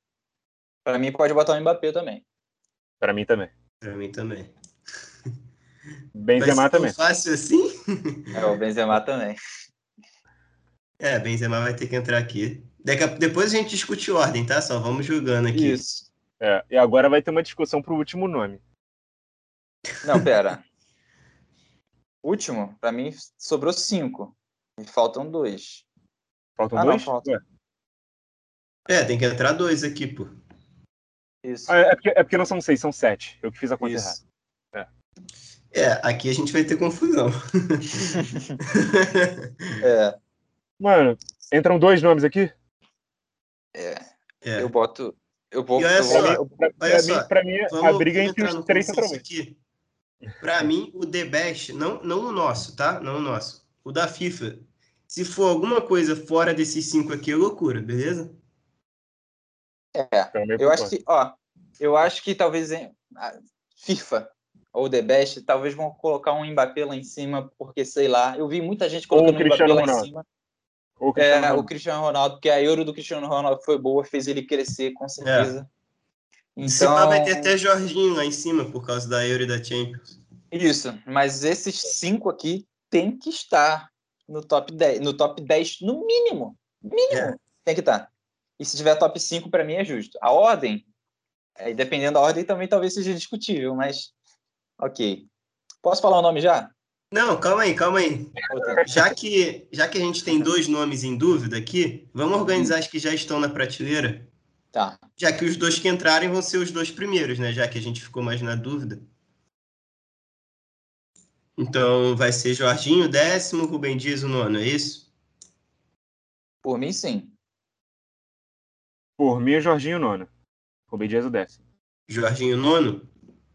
Pra mim pode botar o Mbappé também. Pra mim também. Pra mim também. Benzema também. fácil assim? É, o Benzema também. É, Benzema vai ter que entrar aqui. A... Depois a gente discute ordem, tá? Só vamos jogando aqui. Isso. É, e agora vai ter uma discussão pro último nome. Não, pera. Último, pra mim, sobrou cinco. E faltam dois. Faltam ah, dois? Não, falta. É, tem que entrar dois aqui, pô. Isso. Ah, é, porque, é porque não são seis, são sete. Eu que fiz a conta Isso. errada. É. é, aqui a gente vai ter confusão. é. Mano, entram dois nomes aqui? É. é. Eu boto. Eu vou. E olha só, eu, pra, pra, mim, pra mim a briga é entre os três centralmente. Pra mim, o The Best, não, não o nosso, tá? Não o nosso. O da FIFA. Se for alguma coisa fora desses cinco aqui, é loucura, beleza? É. Eu acho que, ó, eu acho que talvez FIFA ou The Best, talvez vão colocar um Mbappé lá em cima, porque sei lá, eu vi muita gente colocando o Mbappé lá Ronaldo. em cima. O Cristiano, é, Ronaldo. o Cristiano Ronaldo, porque a Euro do Cristiano Ronaldo foi boa, fez ele crescer, com certeza. É. Então... vai ter até Jorginho lá em cima, por causa da Euro e da Champions. Isso, mas esses cinco aqui tem que estar no top 10, no top 10 no mínimo. Mínimo, é. tem que estar. E se tiver top 5, para mim é justo. A ordem, é, dependendo da ordem, também talvez seja discutível, mas ok. Posso falar o nome já? Não, calma aí, calma aí. Já que, já que a gente tem dois nomes em dúvida aqui, vamos organizar os que já estão na prateleira. Tá. Já que os dois que entrarem vão ser os dois primeiros, né? Já que a gente ficou mais na dúvida. Então vai ser Jorginho décimo, Rubem Dias o nono, é isso? Por mim, sim. Por mim, Jorginho nono. Rubem Dias o décimo. Jorginho nono?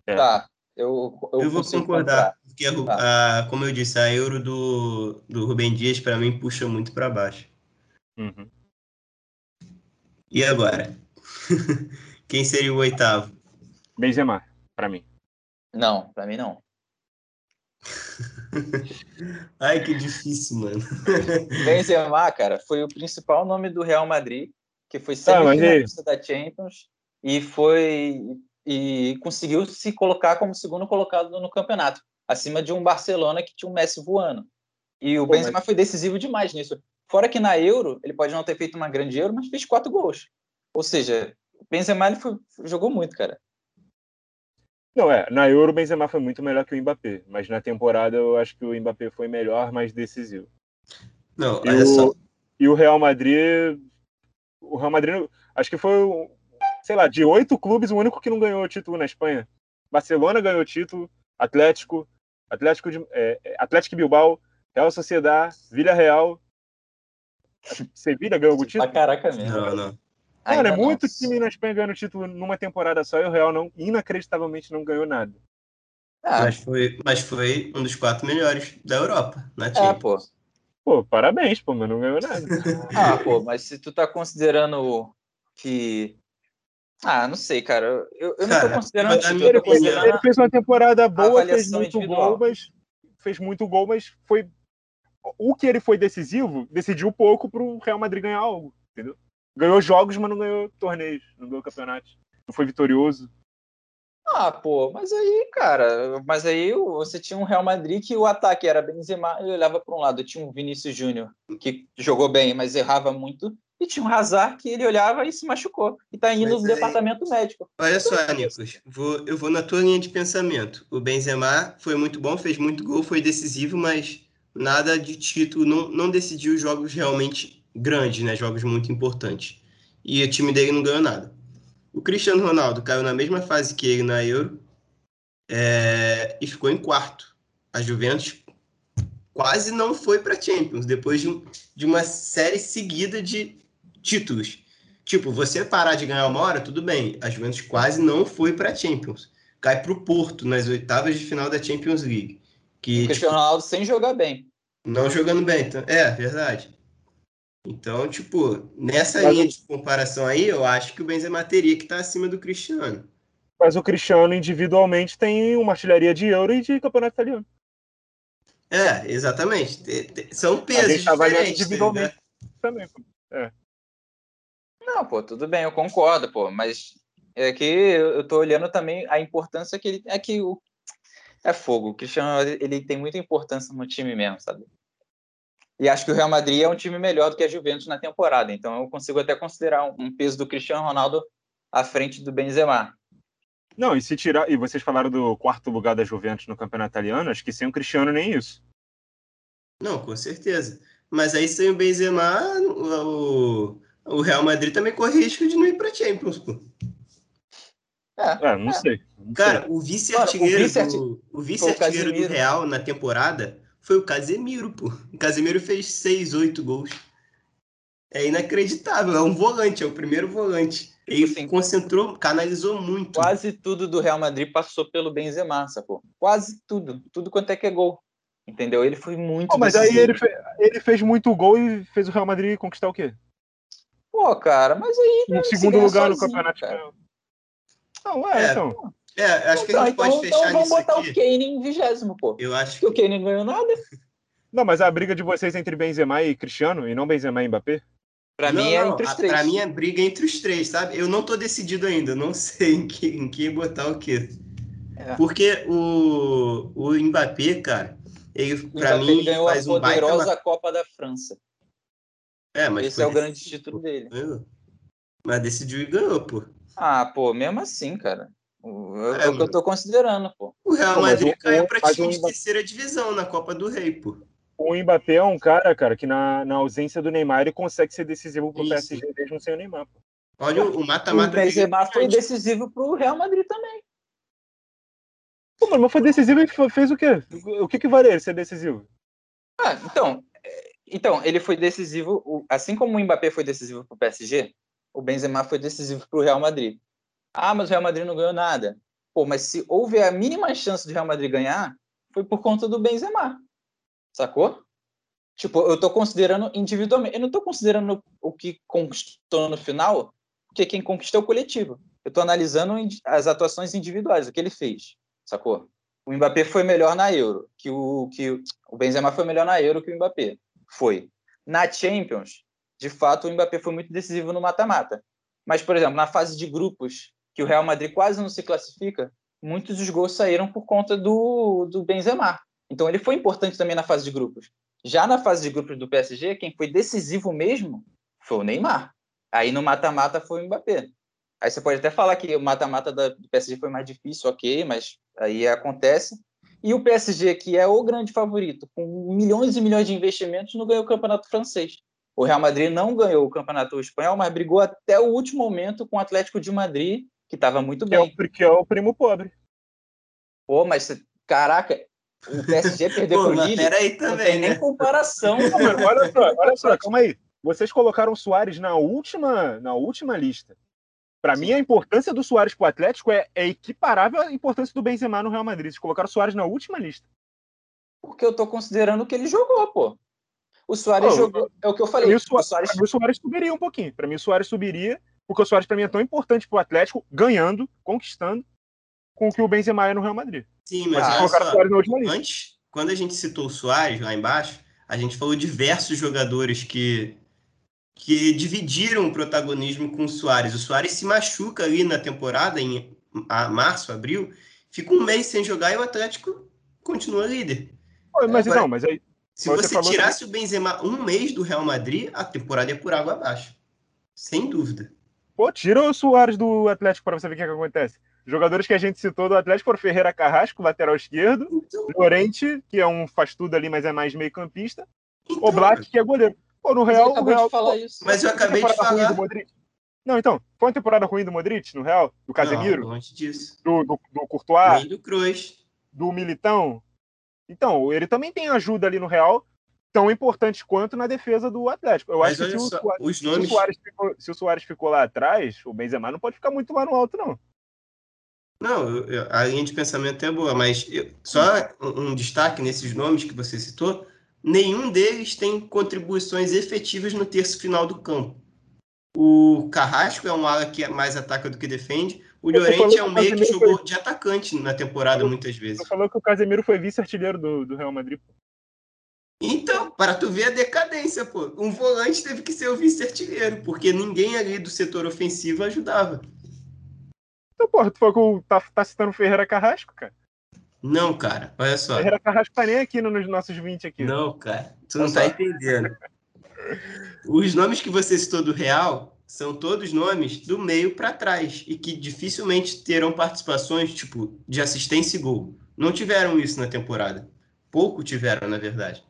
É. Tá. Eu, eu, eu vou concordar, porque, a, tá. a, como eu disse, a euro do, do Rubem Dias, para mim, puxa muito para baixo. Uhum. E agora? Quem seria o oitavo? Benzema, para mim. Não, para mim não. Ai, que difícil, mano. Benzema, cara, foi o principal nome do Real Madrid, que foi tá, semifinalista ah, da Champions e foi e conseguiu se colocar como segundo colocado no campeonato, acima de um Barcelona que tinha um Messi voando. E o Pô, Benzema mas... foi decisivo demais nisso. Fora que na Euro, ele pode não ter feito uma grande Euro, mas fez quatro gols. Ou seja, o Benzema ele foi, jogou muito, cara. Não, é, na Euro o Benzema foi muito melhor que o Mbappé, mas na temporada eu acho que o Mbappé foi melhor, mais decisivo. Não, olha e só. E o Real Madrid, o Real Madrid, acho que foi sei lá, de oito clubes, o único que não ganhou o título na Espanha. Barcelona ganhou o título, Atlético, Atlético, de, é, é Atlético Bilbao, Real Sociedad, Vila Real. Sevilha ganhou o título? Ah, caraca mesmo. Não, não. Cara, é muito nossa. time na Espanha ganhando título numa temporada só e o Real não, inacreditavelmente não ganhou nada. Ah. Mas, foi, mas foi um dos quatro melhores da Europa, na é, Champions. É, pô. Pô, parabéns, pô, mas não ganhou nada. ah, pô, mas se tu tá considerando que ah, não sei, cara. Eu, eu não tô considerando ele, fez, ele fez uma temporada boa, fez muito individual. gol, mas fez muito gol, mas foi o que ele foi decisivo, decidiu pouco para o Real Madrid ganhar algo, entendeu? Ganhou jogos, mas não ganhou torneios, não ganhou campeonatos. Não foi vitorioso. Ah, pô, mas aí, cara, mas aí você tinha um Real Madrid que o ataque era Benzema, ele olhava para um lado, tinha um Vinícius Júnior que jogou bem, mas errava muito, e tinha um Hazard que ele olhava e se machucou. E tá indo Mas no aí... departamento médico. Olha só, Nicolas, vou, eu vou na tua linha de pensamento. O Benzema foi muito bom, fez muito gol, foi decisivo, mas nada de título, não, não decidiu jogos realmente grandes, né? Jogos muito importantes. e o time dele não ganhou nada. O Cristiano Ronaldo caiu na mesma fase que ele na Euro é, e ficou em quarto. A Juventus quase não foi para Champions depois de, um, de uma série seguida de títulos. Tipo, você parar de ganhar uma hora, tudo bem. A Juventus quase não foi para Champions. Cai para o Porto nas oitavas de final da Champions League. Que, o Cristiano tipo, Ronaldo sem jogar bem. Não jogando bem. Então, é, verdade. Então, tipo, nessa Mas, linha de comparação aí, eu acho que o Benzema teria que estar tá acima do Cristiano. Mas o Cristiano individualmente tem uma artilharia de Euro e de Campeonato Italiano. É, exatamente. São pesos tá diferentes. Individualmente né? também. É. Não, pô, tudo bem, eu concordo, pô, mas é que eu tô olhando também a importância que ele é que o é fogo. O Cristiano ele tem muita importância no time mesmo, sabe? E acho que o Real Madrid é um time melhor do que a Juventus na temporada. Então eu consigo até considerar um peso do Cristiano Ronaldo à frente do Benzema. Não, e se tirar. E vocês falaram do quarto lugar da Juventus no campeonato italiano, acho que sem o Cristiano nem isso. Não, com certeza. Mas aí sem o Benzema, o, o Real Madrid também corre risco de não ir para Champions, pô. É, é não é. sei. Não Cara, sei. o vice-artilheiro vice do, o vice do Real na temporada foi o Casemiro, pô. O Casemiro fez 6, 8 gols. É inacreditável, é um volante, é o primeiro volante. Ele assim, concentrou, canalizou muito. Quase tudo do Real Madrid passou pelo Benzema, sacou? Quase tudo, tudo quanto é que é gol. Entendeu? Ele foi muito. Oh, mas aí ele, fez, ele fez muito gol e fez o Real Madrid conquistar o quê? Pô, cara, mas aí. Um segundo lugar sozinho, no campeonato. Cara. Não, é, é, então. É, acho que a gente então, pode então, fechar então vamos botar aqui. o Kane em vigésimo, pô. Eu acho que... o Kane não ganhou nada. Não, mas a briga de vocês entre Benzema e Cristiano, e não Benzema e Mbappé? Pra não, mim é entre os três. Pra mim é briga entre os três, sabe? Eu não tô decidido ainda, não sei em que, em que botar o quê. É. Porque o, o Mbappé, cara, ele, pra Mbappé mim, ganhou faz a poderosa baita... Copa da França. É, mas Esse é o grande título dele. Mas decidiu e ganhou, pô. Ah, pô, mesmo assim, cara. É, é o que eu tô considerando, pô. O Real Madrid caiu pra time de terceira divisão na Copa do Rei, pô. O Mbappé é um cara, cara, que na, na ausência do Neymar ele consegue ser decisivo pro Isso. PSG mesmo sem o Neymar. Pô. Olha o mata-mata. O Benzema foi decisivo pro Real Madrid também. Pô, mas foi decisivo e fez o quê? O que que vale ele ser decisivo? Ah, então, então, ele foi decisivo, assim como o Mbappé foi decisivo pro PSG, o Benzema foi decisivo pro Real Madrid. Ah, mas o Real Madrid não ganhou nada. Pô, mas se houve a mínima chance do Real Madrid ganhar, foi por conta do Benzema. Sacou? Tipo, eu tô considerando individualmente. Eu não tô considerando o que conquistou no final, porque quem conquistou é o coletivo. Eu tô analisando as atuações individuais, o que ele fez. Sacou? O Mbappé foi melhor na Euro, que o que o Benzema foi melhor na Euro que o Mbappé. Foi. Na Champions, de fato, o Mbappé foi muito decisivo no mata-mata. Mas, por exemplo, na fase de grupos, que o Real Madrid quase não se classifica, muitos dos gols saíram por conta do, do Benzema. Então ele foi importante também na fase de grupos. Já na fase de grupos do PSG, quem foi decisivo mesmo foi o Neymar. Aí no mata-mata foi o Mbappé. Aí você pode até falar que o mata-mata do PSG foi mais difícil, ok, mas aí acontece. E o PSG, que é o grande favorito, com milhões e milhões de investimentos, não ganhou o campeonato francês. O Real Madrid não ganhou o campeonato espanhol, mas brigou até o último momento com o Atlético de Madrid que estava muito que bem. É o, que é o primo pobre. Pô, mas caraca, o PSG perdeu pro Lille. Peraí também, não tem né? nem comparação. Não, olha só, olha só, calma aí. Vocês colocaram o Soares na última, na última lista. Para mim, a importância do Soares pro Atlético é, é, equiparável à importância do Benzema no Real Madrid. Vocês colocaram o Soares na última lista. Porque eu tô considerando que ele jogou, pô. O Soares jogou. É o que eu falei. O Soares, o Soares... o Soares subiria um pouquinho. Para mim, o Soares subiria porque o Soares, para mim, é tão importante para o Atlético, ganhando, conquistando, com o que o Benzema é no Real Madrid. Sim, mas ah, só, antes, quando a gente citou o Soares lá embaixo, a gente falou diversos jogadores que, que dividiram o protagonismo com o Soares. O Soares se machuca ali na temporada, em março, abril, fica um mês sem jogar e o Atlético continua líder. Mas Agora, não, mas aí. Se você, tirasse o Benzema um mês do Real Madrid, a temporada ia por água abaixo. Sem dúvida. Pô, tira o Soares do Atlético para você ver o que, é que, acontece. Jogadores que a gente citou do Atlético foram Ferreira Carrasco, lateral esquerdo, então... Lorente, que é um faz tudo ali, mas é mais meio campista, então... o Black, que é goleiro. Pô, no Real. O Real pô, mas eu acabei de falar. Não, então, foi uma temporada ruim do Modric no Real? Do Casemiro? Não, antes disso. Do, do, do Courtois? do Cruz. Do Militão? Então, ele também tem ajuda ali no Real, tão importante quanto na defesa do Atlético. Eu Mas acho que se, só, o, se, nomes... o Soares ficou, se o Soares ficou lá atrás, o Benzema não pode ficar muito lá no alto, não. Não, eu, a linha de pensamento é boa, mas eu, só um, um destaque nesses nomes que você citou, nenhum deles tem contribuições efetivas no terço final do campo. O Carrasco é um ala que mais ataca do que defende. O Llorente é um meio que jogou foi... de atacante na temporada muitas vezes. Você falou que o Casemiro foi vice-artilheiro do, do Real Madrid. Então, para tu ver a decadência, pô. Um volante teve que ser o vice-artilheiro, porque ninguém ali do setor ofensivo ajudava. Então, porra, tu falou que tá, tá citando o Ferreira Carrasco, cara? Não, cara, olha só. Ferreira Carrasco tá nem aqui nos nossos 20 aqui. Não, cara, tu não tá entendendo. Os nomes que você citou do Real são todos nomes do meio para trás e que dificilmente terão participações, tipo, de assistência e gol. Não tiveram isso na temporada. Pouco tiveram, na verdade.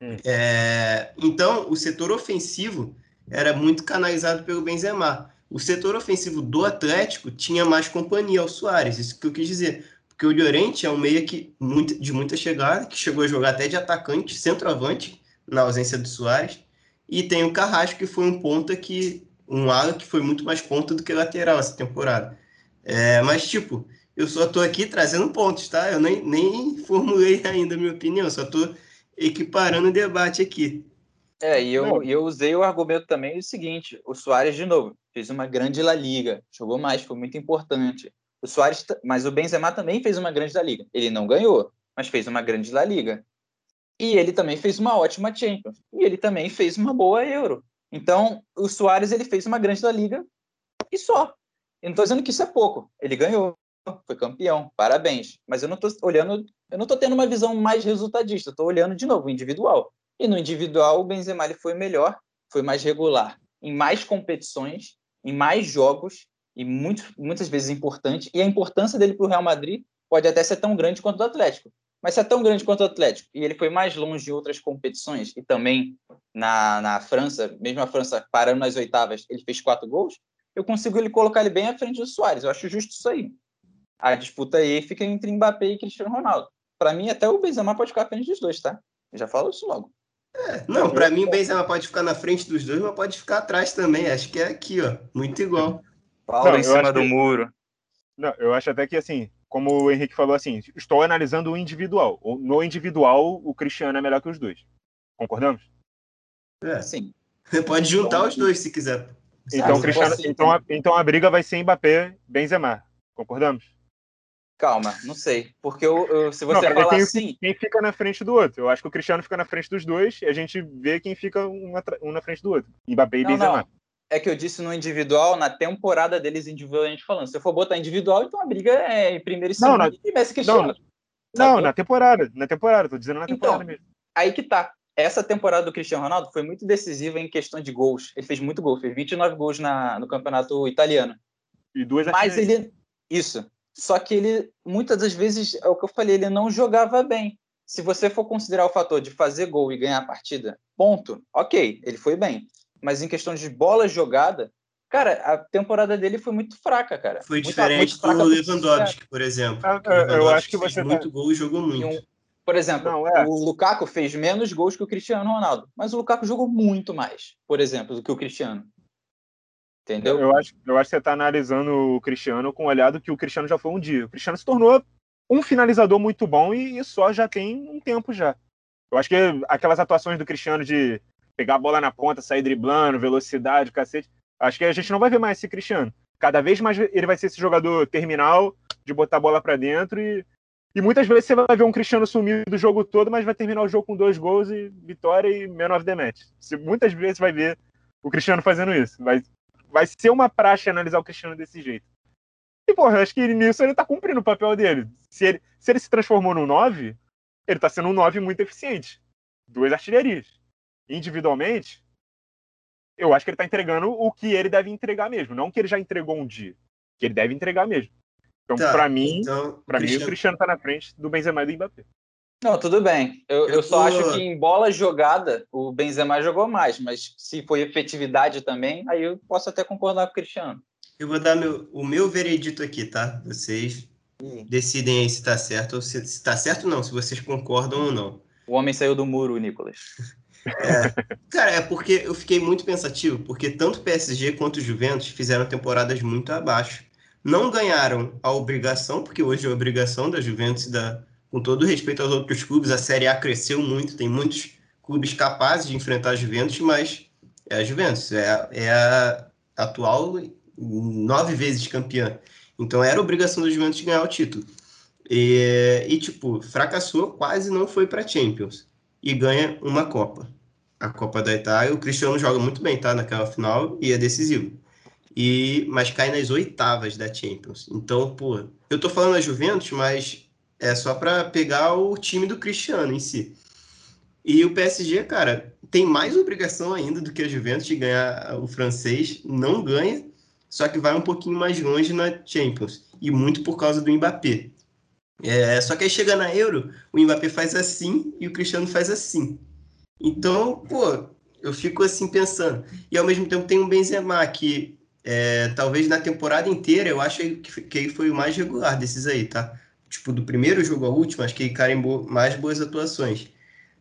Hum. É, então, o setor ofensivo era muito canalizado pelo Benzema o setor ofensivo do Atlético tinha mais companhia ao Soares, isso que eu quis dizer. Porque o Llorente é um meia que, muito, de muita chegada, que chegou a jogar até de atacante, centroavante, na ausência do Soares. E tem o Carrasco, que foi um ponta que. um ala que foi muito mais ponta do que lateral essa temporada. É, mas, tipo, eu só tô aqui trazendo pontos, tá? Eu nem, nem formulei ainda a minha opinião, só tô equiparando o debate aqui. É, e eu, eu usei o argumento também o seguinte: o Soares, de novo, fez uma grande La Liga, jogou mais, foi muito importante. O Soares, mas o Benzema também fez uma grande La Liga. Ele não ganhou, mas fez uma grande La Liga. E ele também fez uma ótima Champions. E ele também fez uma boa Euro. Então, o Soares ele fez uma grande La Liga e só. Eu não estou dizendo que isso é pouco. Ele ganhou, foi campeão, parabéns. Mas eu não estou olhando, eu não estou tendo uma visão mais resultadista. Estou olhando de novo o individual. E no individual, o Benzema ele foi melhor, foi mais regular em mais competições, em mais jogos e muito, muitas vezes importante. E a importância dele para o Real Madrid pode até ser tão grande quanto o Atlético. Mas se é tão grande quanto o Atlético e ele foi mais longe em outras competições e também na, na França, mesmo a França parando nas oitavas, ele fez quatro gols, eu consigo ele colocar ele bem à frente do Soares. Eu acho justo isso aí. A disputa aí fica entre Mbappé e Cristiano Ronaldo. Para mim, até o Benzema pode ficar à frente dos dois, tá? Eu já falo isso logo. É, não, para mim o Benzema pode ficar na frente dos dois, mas pode ficar atrás também. Acho que é aqui, ó, muito igual. Paulo em cima do que... muro. Não, eu acho até que assim, como o Henrique falou assim, estou analisando o individual. No individual, o Cristiano é melhor que os dois. Concordamos? É. Sim. Você pode juntar então, os dois se quiser. Então, Cristiano, então, a, então a briga vai ser Mbappé, Benzema. Concordamos? Calma, não sei. Porque eu, eu se você não, falar quem, assim. Quem fica na frente do outro? Eu acho que o Cristiano fica na frente dos dois e a gente vê quem fica um, um na frente do outro. Mbappé e não, Benzema. Não. É que eu disse no individual, na temporada deles individualmente falando. Se eu for botar individual, então a briga é em primeiro e segundo não, na... e Messi Cristiano. Não, não, na temporada. Na temporada, tô dizendo na então, temporada mesmo. Aí que tá. Essa temporada do Cristiano Ronaldo foi muito decisiva em questão de gols. Ele fez muito gol, fez 29 gols na, no campeonato italiano. E duas Mas ele. Isso. Só que ele, muitas das vezes, é o que eu falei, ele não jogava bem. Se você for considerar o fator de fazer gol e ganhar a partida, ponto, ok, ele foi bem. Mas em questão de bola jogada, cara, a temporada dele foi muito fraca, cara. Foi muito, diferente muito do Lewandowski, por exemplo. Ah, eu acho que você fez muito gol e jogou muito. Um, por exemplo, não, é. o Lukaku fez menos gols que o Cristiano Ronaldo, mas o Lukaku jogou muito mais, por exemplo, do que o Cristiano. Entendeu? Eu acho, eu acho que você está analisando o Cristiano com o olhar do que o Cristiano já foi um dia. O Cristiano se tornou um finalizador muito bom e, e só já tem um tempo já. Eu acho que aquelas atuações do Cristiano de pegar a bola na ponta, sair driblando, velocidade, cacete, acho que a gente não vai ver mais esse Cristiano. Cada vez mais ele vai ser esse jogador terminal, de botar a bola para dentro e, e muitas vezes você vai ver um Cristiano sumido do jogo todo, mas vai terminar o jogo com dois gols e vitória e man of the match. Você, muitas vezes vai ver o Cristiano fazendo isso. Vai, vai ser uma praxe analisar o Cristiano desse jeito. E, porra, acho que nisso ele tá cumprindo o papel dele. Se ele se, ele se transformou no 9, ele tá sendo um 9 muito eficiente. Duas artilharias. Individualmente, eu acho que ele tá entregando o que ele deve entregar mesmo. Não que ele já entregou um dia. Que ele deve entregar mesmo. Então, tá, para mim, então, para mim, o Cristiano tá na frente do Benzema e do Mbappé. Não, tudo bem. Eu, eu, eu só acho que em bola jogada o Benzema jogou mais, mas se foi efetividade também, aí eu posso até concordar com o Cristiano. Eu vou dar meu, o meu veredito aqui, tá? Vocês decidem aí se está certo ou se está certo não, se vocês concordam ou não. O homem saiu do muro, Nicolas. É, cara, é porque eu fiquei muito pensativo, porque tanto o PSG quanto o Juventus fizeram temporadas muito abaixo. Não ganharam a obrigação, porque hoje é a obrigação da Juventus, da, com todo respeito aos outros clubes, a Série A cresceu muito, tem muitos clubes capazes de enfrentar a Juventus, mas é a Juventus, é, é a atual nove vezes campeã. Então era obrigação do Juventus ganhar o título. E, e tipo, fracassou, quase não foi para Champions. E ganha uma Copa. A Copa da Itália. O Cristiano joga muito bem, tá? Naquela final e é decisivo. E, mas cai nas oitavas da Champions. Então, pô, eu tô falando da Juventus, mas é só para pegar o time do Cristiano em si. E o PSG, cara, tem mais obrigação ainda do que a Juventus de ganhar o francês. Não ganha só que vai um pouquinho mais longe na Champions, e muito por causa do Mbappé. É, só que aí chega na Euro, o Mbappé faz assim e o Cristiano faz assim. Então, pô, eu fico assim pensando. E ao mesmo tempo tem um Benzema que é, talvez na temporada inteira eu acho que, que foi o mais regular desses aí, tá? Tipo, do primeiro jogo ao último, acho que ele carimbou mais boas atuações.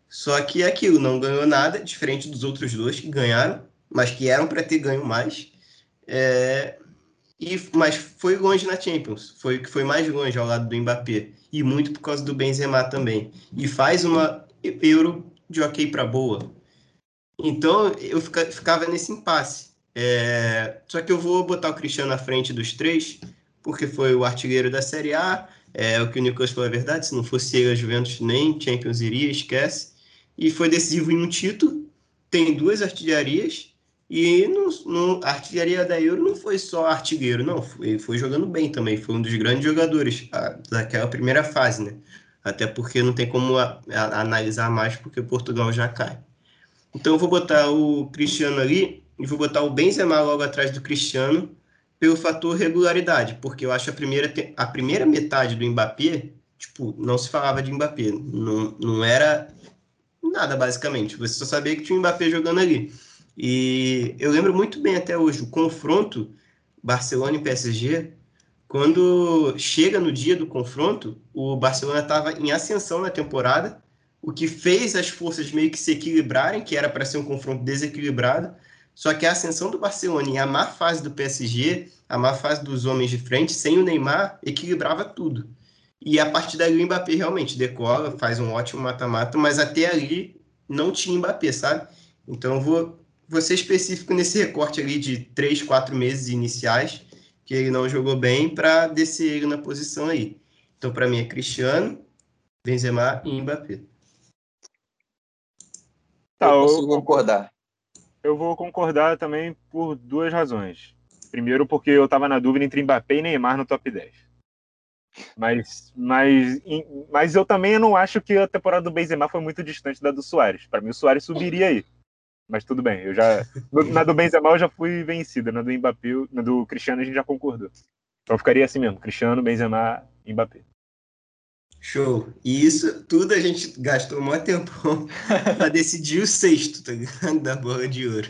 Só que é aquilo, não ganhou nada, diferente dos outros dois que ganharam, mas que eram para ter ganho mais. É, e, mas foi longe na Champions, foi que foi mais longe ao lado do Mbappé e muito por causa do Benzema também. E faz uma Euro de ok para boa. Então eu fica, ficava nesse impasse. É, só que eu vou botar o Cristiano na frente dos três, porque foi o artilheiro da Série A. É, o que o Nicolas falou é verdade, se não fosse ele, a Juventus nem Champions iria, esquece. E foi decisivo em um título, tem duas artilharias e no, a artilharia da Euro não foi só artilheiro, não. Foi, foi jogando bem também. Foi um dos grandes jogadores a, daquela primeira fase, né? Até porque não tem como a, a, analisar mais, porque Portugal já cai. Então eu vou botar o Cristiano ali e vou botar o Benzema logo atrás do Cristiano pelo fator regularidade, porque eu acho a primeira, a primeira metade do Mbappé, tipo, não se falava de Mbappé. Não, não era nada, basicamente. Você só sabia que tinha o Mbappé jogando ali. E eu lembro muito bem até hoje o confronto Barcelona e PSG. Quando chega no dia do confronto, o Barcelona estava em ascensão na temporada, o que fez as forças meio que se equilibrarem, que era para ser um confronto desequilibrado. Só que a ascensão do Barcelona e a má fase do PSG, a má fase dos homens de frente, sem o Neymar, equilibrava tudo. E a partir daí o Mbappé realmente decola, faz um ótimo mata-mata, mas até ali não tinha Mbappé, sabe? Então eu vou você específico nesse recorte ali de três, quatro meses iniciais, que ele não jogou bem, para descer ele na posição aí. Então, para mim, é Cristiano, Benzema e Mbappé. Tá, eu concordar. Eu vou concordar também por duas razões. Primeiro, porque eu estava na dúvida entre Mbappé e Neymar no top 10. Mas, mas, mas eu também não acho que a temporada do Benzema foi muito distante da do Soares. Para mim, o Soares subiria aí. Mas tudo bem, eu já. Na do Benzema eu já fui vencida, na do Mbappé, na do Cristiano a gente já concordou. Então ficaria assim mesmo, Cristiano, Benzema, Mbappé. Show. E isso tudo a gente gastou um tempo para decidir o sexto, tá ligado? Da bola de ouro.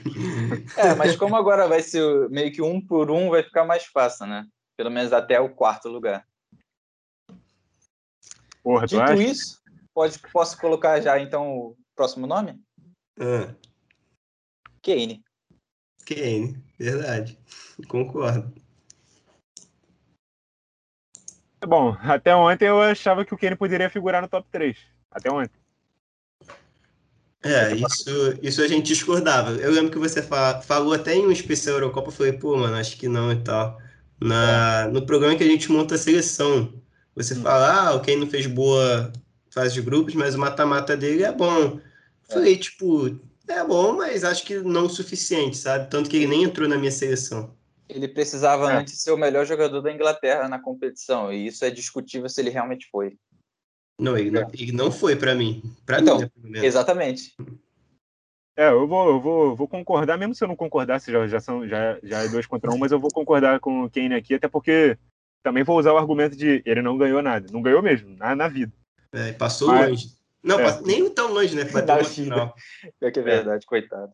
É, mas como agora vai ser meio que um por um, vai ficar mais fácil, né? Pelo menos até o quarto lugar. Porra, Dito isso, pode, posso colocar já então o próximo nome? Ah. Kane. Kane, verdade. Concordo. Bom, até ontem eu achava que o Kane poderia figurar no top 3. Até ontem. É, isso, isso a gente discordava. Eu lembro que você falou até em um especial Eurocopa, eu falei, pô, mano, acho que não e tal. Na, no programa que a gente monta a seleção, você hum. fala, ah, o Kane não fez boa fase de grupos, mas o mata-mata dele é bom. É. Falei, tipo, é bom, mas acho que não o suficiente, sabe? Tanto que ele nem entrou na minha seleção. Ele precisava é. antes ser o melhor jogador da Inglaterra na competição, e isso é discutível se ele realmente foi. Não, ele, não, ele não foi para mim. Pra então, mim, né, exatamente. É, eu vou, eu vou, vou concordar, mesmo se eu não concordasse, já, já, são, já, já é dois contra um, mas eu vou concordar com o Kane aqui, até porque também vou usar o argumento de ele não ganhou nada. Não ganhou mesmo, na, na vida. É, passou mas, longe. Não, é. nem tão longe, né? Bateu uma final. É que é verdade, é. coitado.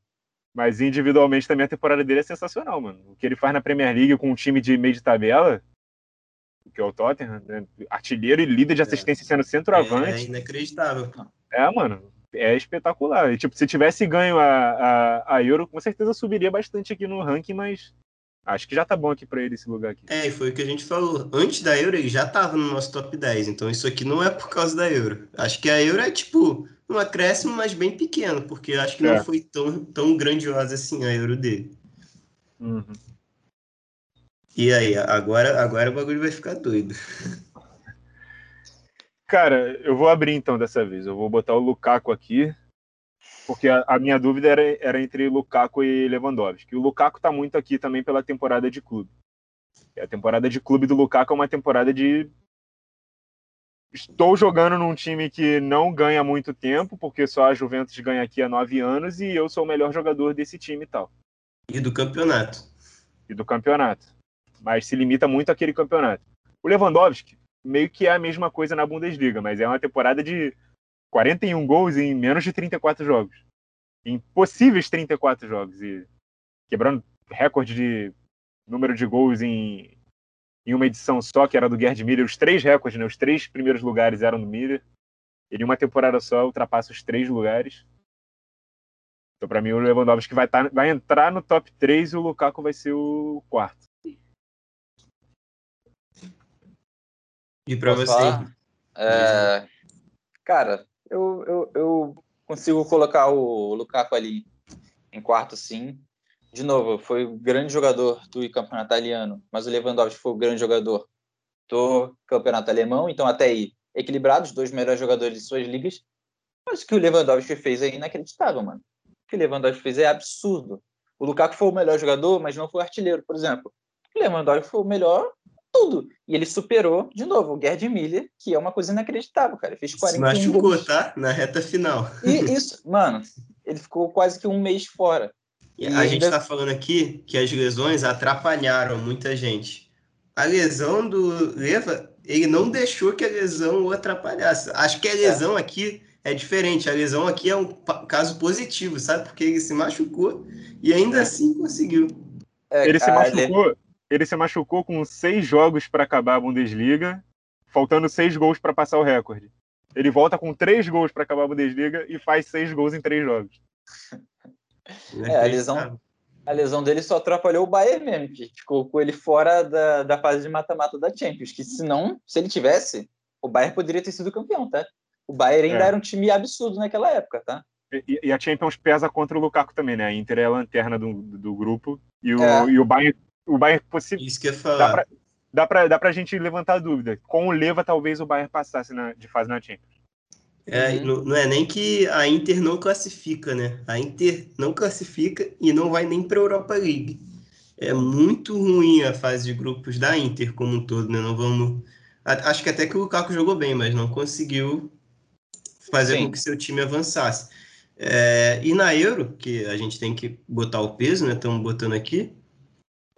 Mas individualmente também a temporada dele é sensacional, mano. O que ele faz na Premier League com um time de meio de tabela, que é o Tottenham, né? artilheiro e líder de é. assistência sendo centroavante. É, inacreditável. É, mano. É espetacular. E, tipo, se tivesse ganho a, a, a Euro, com certeza subiria bastante aqui no ranking, mas Acho que já tá bom aqui para ele esse lugar aqui. É, e foi o que a gente falou. Antes da Euro, ele já tava no nosso top 10. Então isso aqui não é por causa da Euro. Acho que a Euro é tipo um acréscimo, mas bem pequeno, porque acho que é. não foi tão, tão grandiosa assim a Euro dele. Uhum. E aí, agora, agora o bagulho vai ficar doido. Cara, eu vou abrir então dessa vez. Eu vou botar o Lukaku aqui porque a, a, minha dúvida era, era entre Lukaku e Lewandowski. O Lukaku está muito aqui também pela temporada de clube. E a temporada de clube do Lukaku é uma temporada de estou jogando num time que não ganha muito tempo, porque só a Juventus ganha aqui há nove anos e eu sou o melhor jogador desse time e tal. E do campeonato. E do campeonato. Mas se limita muito àquele campeonato. O Lewandowski meio que é a mesma coisa na Bundesliga, mas é uma temporada de 41 gols em menos de 34 jogos. Em possíveis 34 jogos. E quebrando recorde de número de gols em, em uma edição só, que era do Gerd Miller. Os três recordes, né? Os três primeiros lugares eram do Miller. Ele, em uma temporada só, ultrapassa os três lugares. Então, para mim, o Lewandowski vai, tá, vai entrar no top 3 e o Lukaku vai ser o quarto. E para você? É... Cara, eu, eu, eu consigo colocar o Lukaku ali em quarto, sim. De novo, foi o grande jogador do campeonato italiano, mas o Lewandowski foi o grande jogador do campeonato alemão, então até aí equilibrados, dois melhores jogadores de suas ligas. Mas o que o Lewandowski fez é inacreditável, mano. O que o Lewandowski fez é absurdo. O Lukaku foi o melhor jogador, mas não foi artilheiro, por exemplo. O Lewandowski foi o melhor tudo. E ele superou, de novo, o Gerd Miller, que é uma coisa inacreditável, cara. Ele fez 41 Se machucou, gols. tá? Na reta final. E isso, mano, ele ficou quase que um mês fora. E a gente está falando aqui que as lesões atrapalharam muita gente. A lesão do Leva, ele não deixou que a lesão o atrapalhasse. Acho que a é. lesão é. aqui é diferente. A lesão aqui é um caso positivo, sabe? Porque ele se machucou e ainda é. assim conseguiu. É, ele se machucou ele se machucou com seis jogos para acabar a Bundesliga, faltando seis gols para passar o recorde. Ele volta com três gols para acabar a Bundesliga e faz seis gols em três jogos. É, a lesão, a lesão dele só atrapalhou o Bayern mesmo, que colocou ele fora da, da fase de mata-mata da Champions, que se não, se ele tivesse, o Bayern poderia ter sido campeão, tá? O Bayern ainda é. era um time absurdo naquela época, tá? E, e, a Champions pesa contra o Lukaku também, né? A Inter é a lanterna do, do grupo e o, é. e o Bayern o Bayern possível. Isso que eu falar. Dá pra, dá pra, dá pra gente levantar a dúvida. Com o Leva, talvez o Bayern passasse na, de fase na Champions. É, uhum. não, não, é nem que a Inter não classifica, né? A Inter não classifica e não vai nem para a Europa League. É muito ruim a fase de grupos da Inter como um todo, né? Não vamos. Acho que até que o Lukaku jogou bem, mas não conseguiu fazer Sim. com que seu time avançasse. É, e na Euro, que a gente tem que botar o peso, né? Estamos botando aqui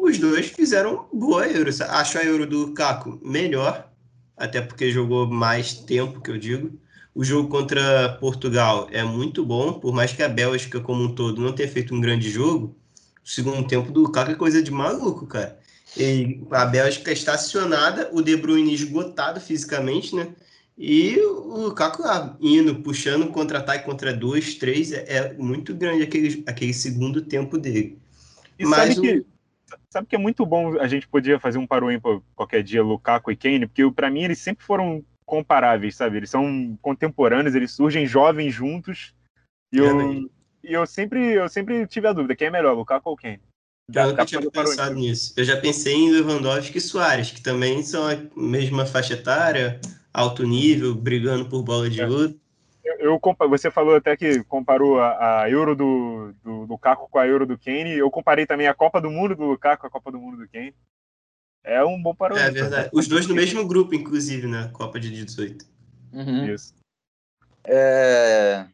os dois fizeram boa Euro. Acho a Euro do Caco melhor, até porque jogou mais tempo, que eu digo. O jogo contra Portugal é muito bom, por mais que a Bélgica como um todo não tenha feito um grande jogo. O segundo tempo do Caco é coisa de maluco, cara. E a Bélgica estacionada, o De Bruyne esgotado fisicamente, né? E o Lukaku lá, indo, puxando contra-ataque contra dois, três, é, é, muito grande aquele, aquele segundo tempo dele. E Mas sabe o... que sabe que é muito bom a gente podia fazer um paro ímpar qualquer dia, Lukaku e Kane, porque para mim eles sempre foram comparáveis, sabe? Eles são contemporâneos, eles surgem jovens juntos. E eu, e eu sempre eu sempre tive a dúvida, quem é melhor, Lukaku ou Kane? Já, eu nunca tinha pensado nisso. Eu já pensei em Lewandowski e Soares, que também são a mesma faixa etária, alto nível, brigando por bola de é. ouro eu, você falou até que comparou a, a Euro do, do Lukaku com a Euro do Kane. Eu comparei também a Copa do Mundo do Lukaku com a Copa do Mundo do Kane. É um bom parâmetro. É verdade. Os dois no mesmo grupo, inclusive, na Copa de 18. Uhum. Isso. É...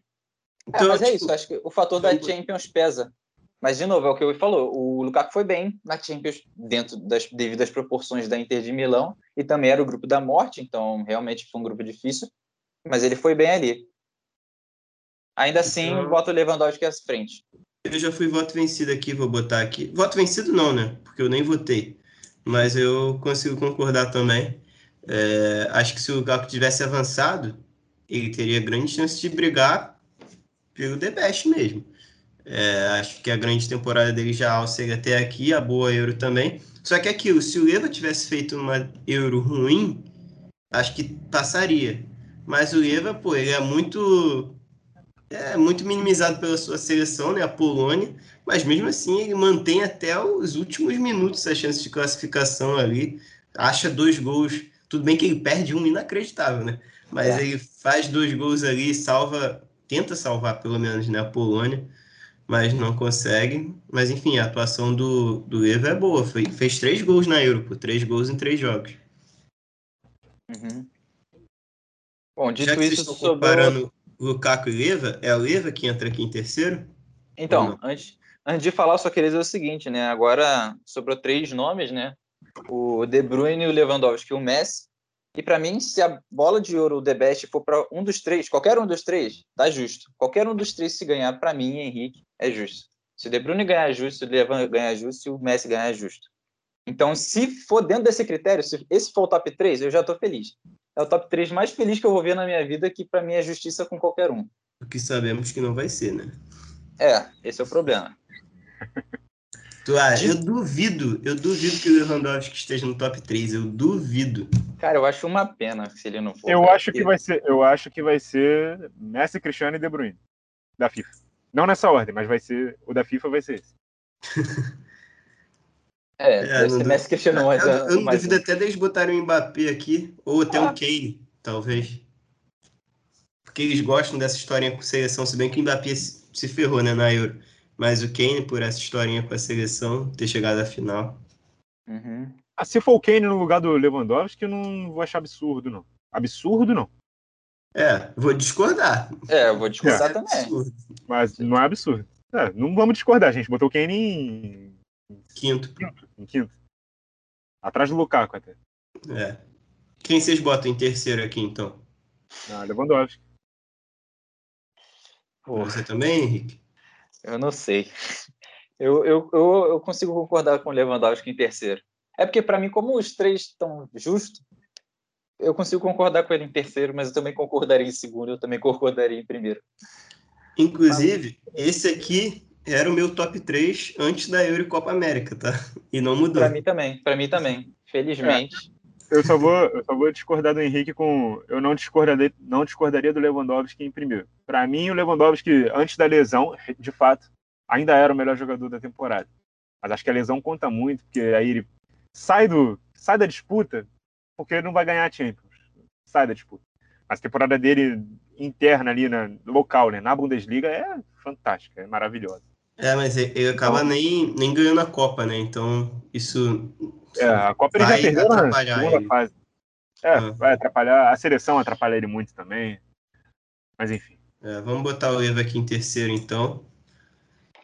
Então, é, mas é tipo, isso. Acho que o fator da Champions pesa. Mas, de novo, é o que eu falou. O Lukaku foi bem na Champions dentro das devidas proporções da Inter de Milão e também era o grupo da morte, então realmente foi um grupo difícil. Mas ele foi bem ali. Ainda assim, então... voto Lewandowski à frente. Eu já fui voto vencido aqui, vou botar aqui. Voto vencido não, né? Porque eu nem votei. Mas eu consigo concordar também. É, acho que se o Lukaku tivesse avançado, ele teria grande chance de brigar pelo The Best mesmo. É, acho que a grande temporada dele já seria até aqui, a boa Euro também. Só que aquilo, se o Leva tivesse feito uma Euro ruim, acho que passaria. Mas o Leva, pô, ele é muito é muito minimizado pela sua seleção, né, a Polônia, mas mesmo assim ele mantém até os últimos minutos a chance de classificação ali, acha dois gols, tudo bem que ele perde um inacreditável, né, mas é. ele faz dois gols ali, salva, tenta salvar pelo menos, né, a Polônia, mas não consegue, mas enfim, a atuação do, do Eva é boa, Foi, fez três gols na Euro, três gols em três jogos. Uhum. Bom, dito Já que isso, estão comparando Lukaku e Leva, é o Leva que entra aqui em terceiro? Então, antes, antes de falar, só queria dizer o seguinte, né? Agora sobrou três nomes, né? O De Bruyne, o Lewandowski e o Messi. E para mim, se a bola de ouro, o The Best, for para um dos três, qualquer um dos três, tá justo. Qualquer um dos três, se ganhar, para mim, Henrique, é justo. Se o De Bruyne ganhar, é justo. Se o Lewandowski ganhar, é justo. Se o Messi ganhar, é justo. Então, se for dentro desse critério, se esse for o top 3, eu já estou feliz é o top 3 mais feliz que eu vou ver na minha vida, que para mim é justiça com qualquer um. O que sabemos que não vai ser, né? É, esse é o problema. Tu, ah, eu duvido, eu duvido que o Lewandowski esteja no top 3, eu duvido. Cara, eu acho uma pena se ele não for. Eu acho que vai ser, eu acho que vai ser Messi, Cristiano e De Bruyne da FIFA. Não nessa ordem, mas vai ser o da FIFA vai ser esse. É, é questionou mais. Eu, eu não mais duvido um. até deles botarem o Mbappé aqui, ou até ah. o Kane, talvez. Porque eles gostam dessa historinha com seleção, se bem que o Mbappé se ferrou, né, na Euro. Mas o Kane, por essa historinha com a seleção, ter chegado à final. Uhum. Ah, se for o Kane no lugar do Lewandowski, eu não vou achar absurdo, não. Absurdo, não. É, vou discordar. É, eu vou discordar é. também. Absurdo. Mas não é absurdo. É, não vamos discordar, gente. Botou o Kane em Quinto. Quinto. Em quinto. Atrás do Lukaku até. É. Quem vocês botam em terceiro aqui, então? Ah, Lewandowski. Você também, Henrique? Eu não sei. Eu, eu, eu, eu consigo concordar com o Lewandowski em terceiro. É porque, para mim, como os três estão justos, eu consigo concordar com ele em terceiro, mas eu também concordaria em segundo, eu também concordaria em primeiro. Inclusive, esse aqui era o meu top 3 antes da Euro e Copa América, tá? E não mudou. Para mim também, para mim também. Felizmente. É. Eu só vou, eu só vou discordar do Henrique com, eu não discordaria, não discordaria do Lewandowski em primeiro. Para mim, o Lewandowski antes da lesão, de fato, ainda era o melhor jogador da temporada. Mas acho que a lesão conta muito, porque aí ele sai do, sai da disputa, porque ele não vai ganhar a Champions. Sai da disputa. Mas a temporada dele interna ali na local, né, na Bundesliga é fantástica, é maravilhosa. É, mas ele acaba então, nem, nem ganhando a Copa, né? Então, isso. É, a Copa ele já perdeu na segunda ele. fase. É, ah. vai atrapalhar. A seleção atrapalha ele muito também. Mas enfim. É, vamos botar o Eva aqui em terceiro, então.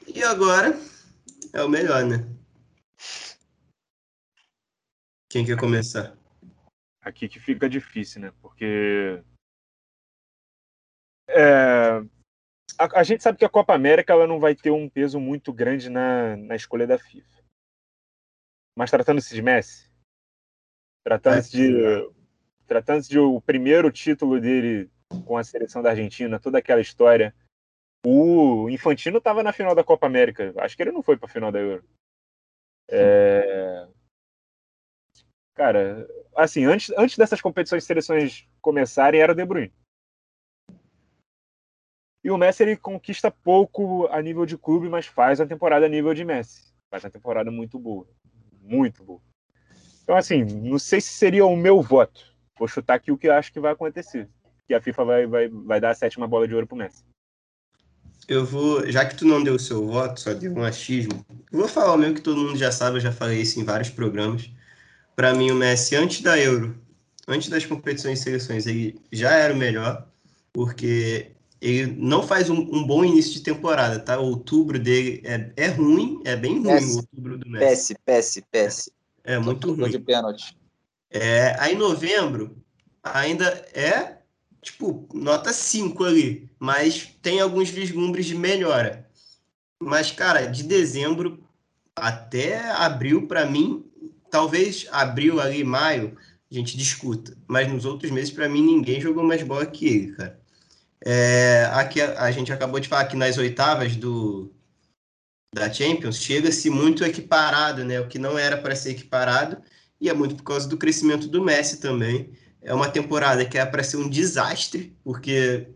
E agora é o melhor, né? Quem quer começar? Aqui que fica difícil, né? Porque. É, a, a, gente sabe que a Copa América ela não vai ter um peso muito grande na, na escolha da FIFA. Mas tratando-se de Messi, tratando-se de, tratando de o primeiro título dele com a seleção da Argentina, toda aquela história, o Infantino estava na final da Copa América. Acho que ele não foi para a final da Euro. É... Cara, assim, antes, antes dessas competições de seleções começarem, era o De Bruyne. E o Messi ele conquista pouco a nível de clube, mas faz a temporada a nível de Messi. Faz uma temporada muito boa. Muito boa. Então, assim, não sei se seria o meu voto. Vou chutar aqui o que eu acho que vai acontecer. Que a FIFA vai, vai, vai dar a sétima bola de ouro pro Messi. Eu vou, já que tu não deu o seu voto, só deu um achismo, eu vou falar o meu que todo mundo já sabe, eu já falei isso em vários programas. Para mim, o Messi, antes da Euro, antes das competições e seleções, ele já era o melhor, porque ele não faz um, um, bom início de temporada, tá? O outubro dele é, é ruim, é bem ruim o outubro do Messi. Pesce, pesce, pesce. É, é muito ruim. de pênalti. É, aí novembro ainda é, tipo, nota 5 ali. mas tem alguns vislumbres de melhora. Mas, cara, de dezembro até abril, para mim, talvez abril ali, maio, a gente discuta. Mas nos outros meses, para mim, ninguém jogou mais bola que ele, cara. É, aqui a, a, gente acabou de falar que nas oitavas do, da Champions chega-se muito equiparado, né? O que não era para ser equiparado, e é muito por causa do crescimento do Messi também. É uma temporada que é para ser um desastre, porque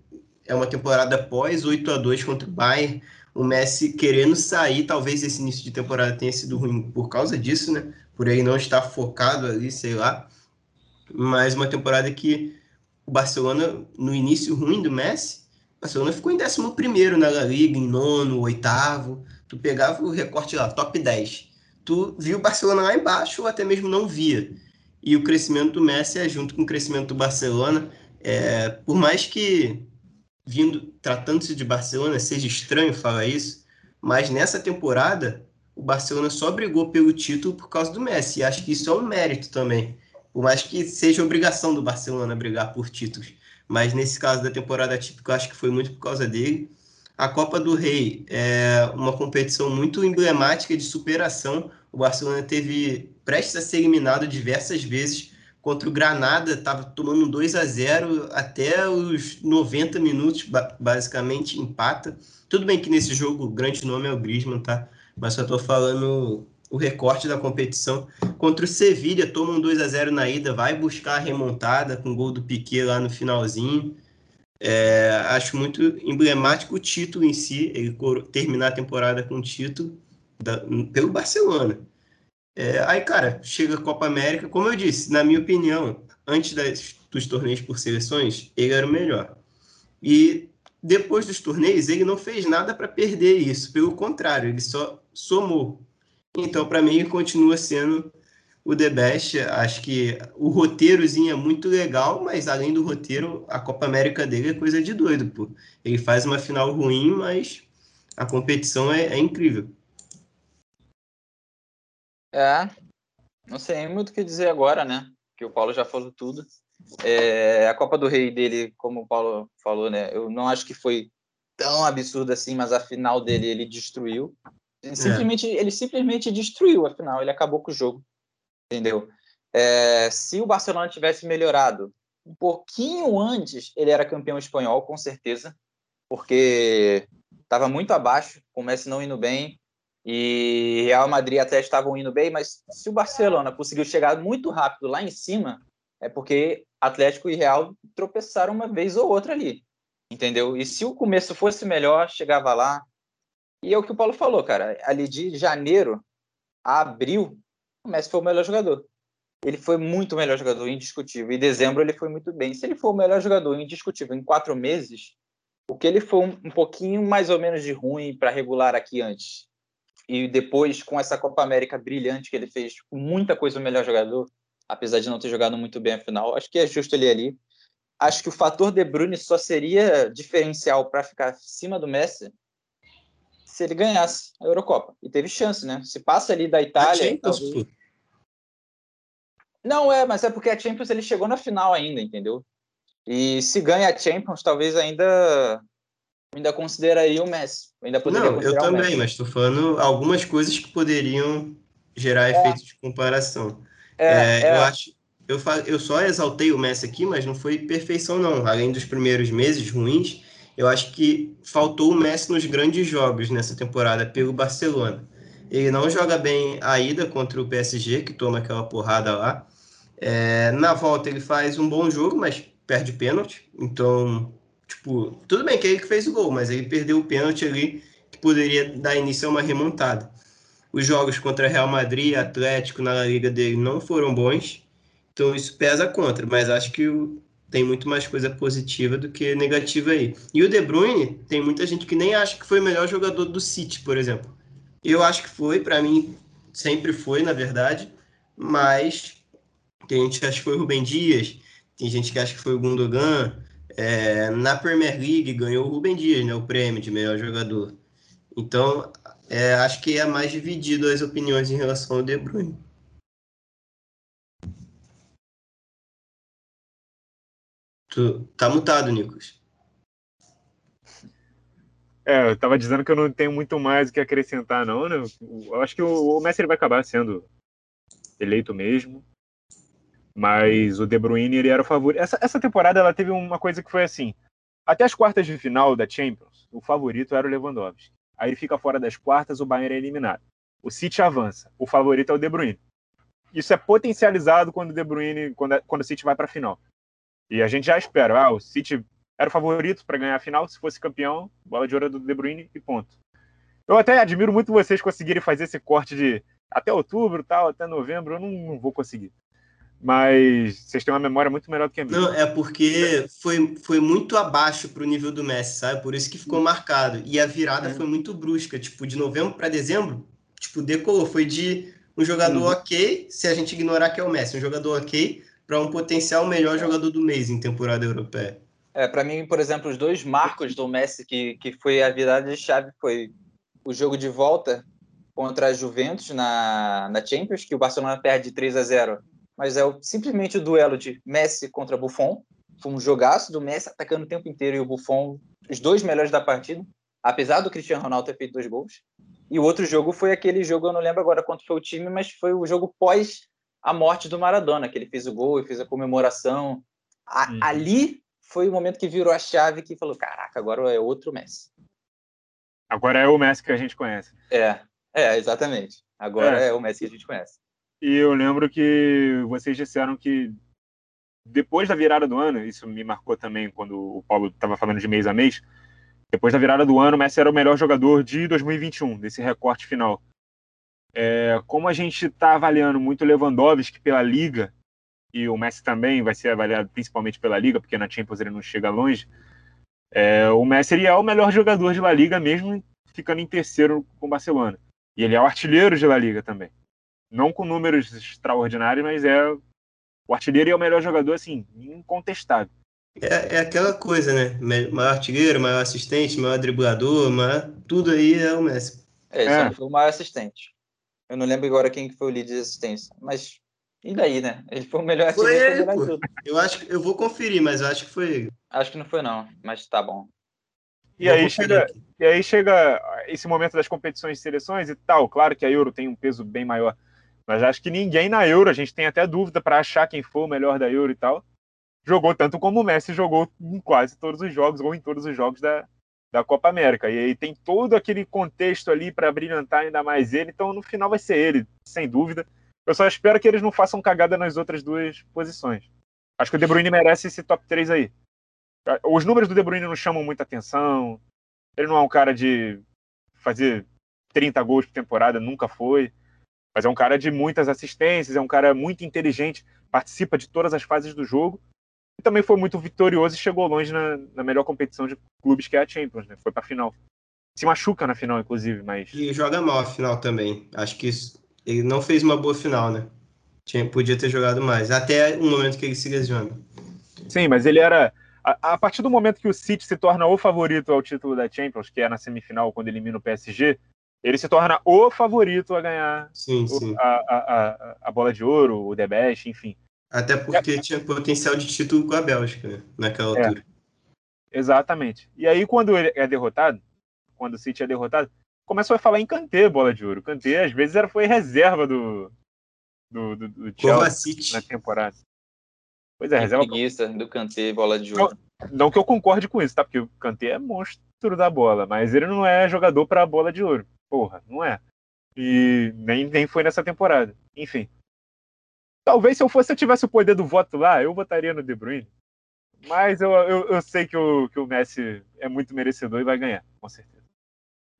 é uma temporada pós 8 a 2 contra o Bayern. O Messi querendo sair, talvez esse início de temporada tenha sido ruim por causa disso, né? Por ele não estar focado ali, sei lá. Mas uma temporada que o Barcelona, no início ruim do Messi, o Barcelona ficou em 11 na La Liga, em nono, oitavo. Tu pegava o recorte lá, top 10. Tu viu o Barcelona lá embaixo ou até mesmo não via. E o crescimento do Messi é junto com o crescimento do Barcelona. É, por mais que vindo tratando-se de Barcelona seja estranho falar isso, mas nessa temporada o Barcelona só brigou pelo título por causa do Messi. E acho que isso é um mérito também. Por mais que seja obrigação do Barcelona brigar por títulos. Mas nesse caso da temporada típica, acho que foi muito por causa dele. A Copa do Rei é uma competição muito emblemática de superação. O Barcelona teve prestes a ser eliminado diversas vezes contra o Granada, estava tomando 2 a 0 até os 90 minutos, basicamente empata. Tudo bem que nesse jogo o grande nome é o Griezmann, tá? Mas só estou falando o recorte da competição. Contra o Sevilha, toma um 2 a 0 na ida, vai buscar a remontada com o gol do Piquet lá no finalzinho. É, acho muito emblemático o título em si, ele terminar a temporada com o título da, pelo Barcelona. É, aí, cara, chega a Copa América, como eu disse, na minha opinião, antes das, dos torneios por seleções, ele era o melhor. E depois dos torneios, ele não fez nada para perder isso, pelo contrário, ele só somou. Então, para mim, continua sendo o The Best. Acho que o roteirozinho é muito legal, mas além do roteiro, a Copa América dele é coisa de doido, pô. Ele faz uma final ruim, mas a competição é, é incrível. É, não sei muito o que dizer agora, né? Que o Paulo já falou tudo. É, a Copa do Rei dele, como o Paulo falou, né? Eu não acho que foi tão absurdo assim, mas a final dele ele destruiu. Ele é. simplesmente, é. ele simplesmente destruiu a final, ele acabou com o jogo, entendeu? É, se o Barcelona tivesse melhorado um pouquinho antes, ele era campeão espanhol, com certeza, porque estava muito abaixo, o Messi não indo bem, e Real Madrid até estavam indo bem, mas se o Barcelona conseguiu chegar muito rápido lá em cima, é porque Atlético e Real tropeçaram uma vez ou outra ali, entendeu? E se o começo fosse melhor, chegava lá. E é o que o Paulo falou, cara. Ali de janeiro a abril, o Messi foi o melhor jogador. Ele foi muito o melhor jogador, indiscutível. Em dezembro ele foi muito bem. Se ele for o melhor jogador, indiscutível, em quatro meses, o que ele foi um, um pouquinho mais ou menos de ruim para regular aqui antes e depois com essa Copa América brilhante que ele fez, muita coisa o melhor jogador, apesar de não ter jogado muito bem a final, acho que é justo ele ali. Acho que o fator De Bruyne só seria diferencial para ficar acima do Messi se ele ganhasse a Eurocopa. E teve chance, né? Se passa ali da Itália. Não, é, mas é porque a Champions ele chegou na final ainda, entendeu? E se ganha a Champions, talvez ainda ainda consideraria o Messi. ainda poderia Não, eu também, mas estou falando algumas coisas que poderiam gerar é. efeitos de comparação. É, é, é. Eu acho, eu, eu só exaltei o Messi aqui, mas não foi perfeição não. Além dos primeiros meses ruins, eu acho que faltou o Messi nos grandes jogos nessa temporada pelo Barcelona. Ele não joga bem a ida contra o PSG, que toma aquela porrada lá. É, na volta ele faz um bom jogo, mas perde pênalti. Então Tipo, tudo bem que é ele que fez o gol, mas ele perdeu o pênalti ali que poderia dar início a uma remontada. Os jogos contra Real Madrid e Atlético na liga dele não foram bons, então isso pesa contra, mas acho que o, tem muito mais coisa positiva do que negativa aí. E o De Bruyne, tem muita gente que nem acha que foi o melhor jogador do City, por exemplo. Eu acho que foi, para mim sempre foi, na verdade, mas tem gente que acha que foi o Rubem Dias, tem gente que acha que foi o Gundogan, é, na Premier League ganhou o Rubem Dias, né, o prêmio de melhor jogador. Então, é, acho que é mais dividido as opiniões em relação ao De Bruyne. Tu tá mutado, Nicolas. É, eu tava dizendo que eu não tenho muito mais o que acrescentar, não, né? Eu acho que o, Messi vai acabar sendo eleito mesmo. Mas o De Bruyne, ele era o favorito. Essa, essa temporada, ela teve uma coisa que foi assim. Até as quartas de final da Champions, o favorito era o Lewandowski. Aí ele fica fora das quartas, o Bayern é eliminado. O City avança. O favorito é o De Bruyne. Isso é potencializado quando o De Bruyne, quando, quando o City vai para a final. E a gente já espera, ah, o City era o favorito para ganhar a final, se fosse campeão, bola de ouro do De Bruyne e ponto. Eu até admiro muito vocês conseguirem fazer esse corte de até outubro, tal, até novembro, eu não, não vou conseguir. Mas vocês têm uma memória muito melhor do que a minha. Não, é porque foi, foi muito abaixo para o nível do Messi, sabe? Por isso que ficou marcado. E a virada é. foi muito brusca. Tipo, de novembro para dezembro, tipo, decolou. Foi de um jogador uhum. ok, se a gente ignorar que é o Messi, um jogador ok, para um potencial melhor jogador do mês em temporada europeia. É, para mim, por exemplo, os dois marcos do Messi que, que foi a virada de chave foi o jogo de volta contra a Juventus na, na Champions, que o Barcelona perde 3 a 0 mas é o, simplesmente o duelo de Messi contra Buffon. Foi um jogaço do Messi atacando o tempo inteiro e o Buffon, os dois melhores da partida, apesar do Cristiano Ronaldo ter feito dois gols. E o outro jogo foi aquele jogo, eu não lembro agora quanto foi o time, mas foi o jogo pós a morte do Maradona, que ele fez o gol e fez a comemoração. A, uhum. Ali foi o momento que virou a chave que falou: caraca, agora é outro Messi. Agora é o Messi que a gente conhece. É, é, exatamente. Agora é, é o Messi que a gente conhece. E eu lembro que vocês disseram que depois da virada do ano, isso me marcou também quando o Paulo estava falando de mês a mês. Depois da virada do ano, o Messi era o melhor jogador de 2021, desse recorte final. É, como a gente está avaliando muito Lewandowski pela Liga, e o Messi também vai ser avaliado principalmente pela Liga, porque na Champions ele não chega longe, é, o Messi ele é o melhor jogador de La Liga, mesmo ficando em terceiro com o Barcelona. E ele é o artilheiro de La Liga também não com números extraordinários, mas é o artilheiro é o melhor jogador, assim, incontestável. É, é aquela coisa, né? Maior artilheiro, maior assistente, maior driblador, maior... tudo aí é o Messi. É, ele é. foi o maior assistente. Eu não lembro agora quem foi o líder de assistência, mas e daí, né? Ele foi o melhor foi. Ele, tudo. Eu acho que eu vou conferir, mas eu acho que foi ele. Acho que não foi não, mas tá bom. E aí, chega, e aí chega esse momento das competições de seleções e tal. Claro que a Euro tem um peso bem maior mas acho que ninguém na Euro, a gente tem até dúvida para achar quem foi o melhor da Euro e tal, jogou tanto como o Messi jogou em quase todos os jogos, ou em todos os jogos da, da Copa América. E aí tem todo aquele contexto ali para brilhantar ainda mais ele, então no final vai ser ele, sem dúvida. Eu só espero que eles não façam cagada nas outras duas posições. Acho que o De Bruyne merece esse top 3 aí. Os números do De Bruyne não chamam muita atenção. Ele não é um cara de fazer 30 gols por temporada, nunca foi. Mas é um cara de muitas assistências, é um cara muito inteligente, participa de todas as fases do jogo. E também foi muito vitorioso e chegou longe na, na melhor competição de clubes que é a Champions, né? Foi pra final. Se machuca na final, inclusive, mas. E joga mal a final também. Acho que isso, ele não fez uma boa final, né? Tinha, podia ter jogado mais. Até o momento que ele se lesiona. Sim, mas ele era. A, a, partir do momento que o City se torna o favorito ao título da Champions, que é na semifinal, quando elimina o PSG, ele se torna o favorito a ganhar sim, o, sim. A, a, a, bola de ouro, o The Best, enfim. Até porque é. tinha potencial de título com a Bélgica, né? naquela é. altura. Exatamente. E aí, quando ele é derrotado, quando o City é derrotado, começou a falar em Kanté, bola de ouro. Kanté, às vezes, era, foi reserva do, do, do, do Chelsea na temporada. Pois é, reserva. Preguiça do Kanté, bola de ouro. Não, não, que eu concorde com isso, tá? Porque o Kanté é monstro da bola, mas ele não é jogador para bola de ouro. Porra, não é. E nem, nem foi nessa temporada. Enfim. Talvez se eu fosse, eu tivesse o poder do voto lá, eu votaria no De Bruyne. Mas eu, eu, eu sei que o, que o Messi é muito merecedor e vai ganhar, com certeza.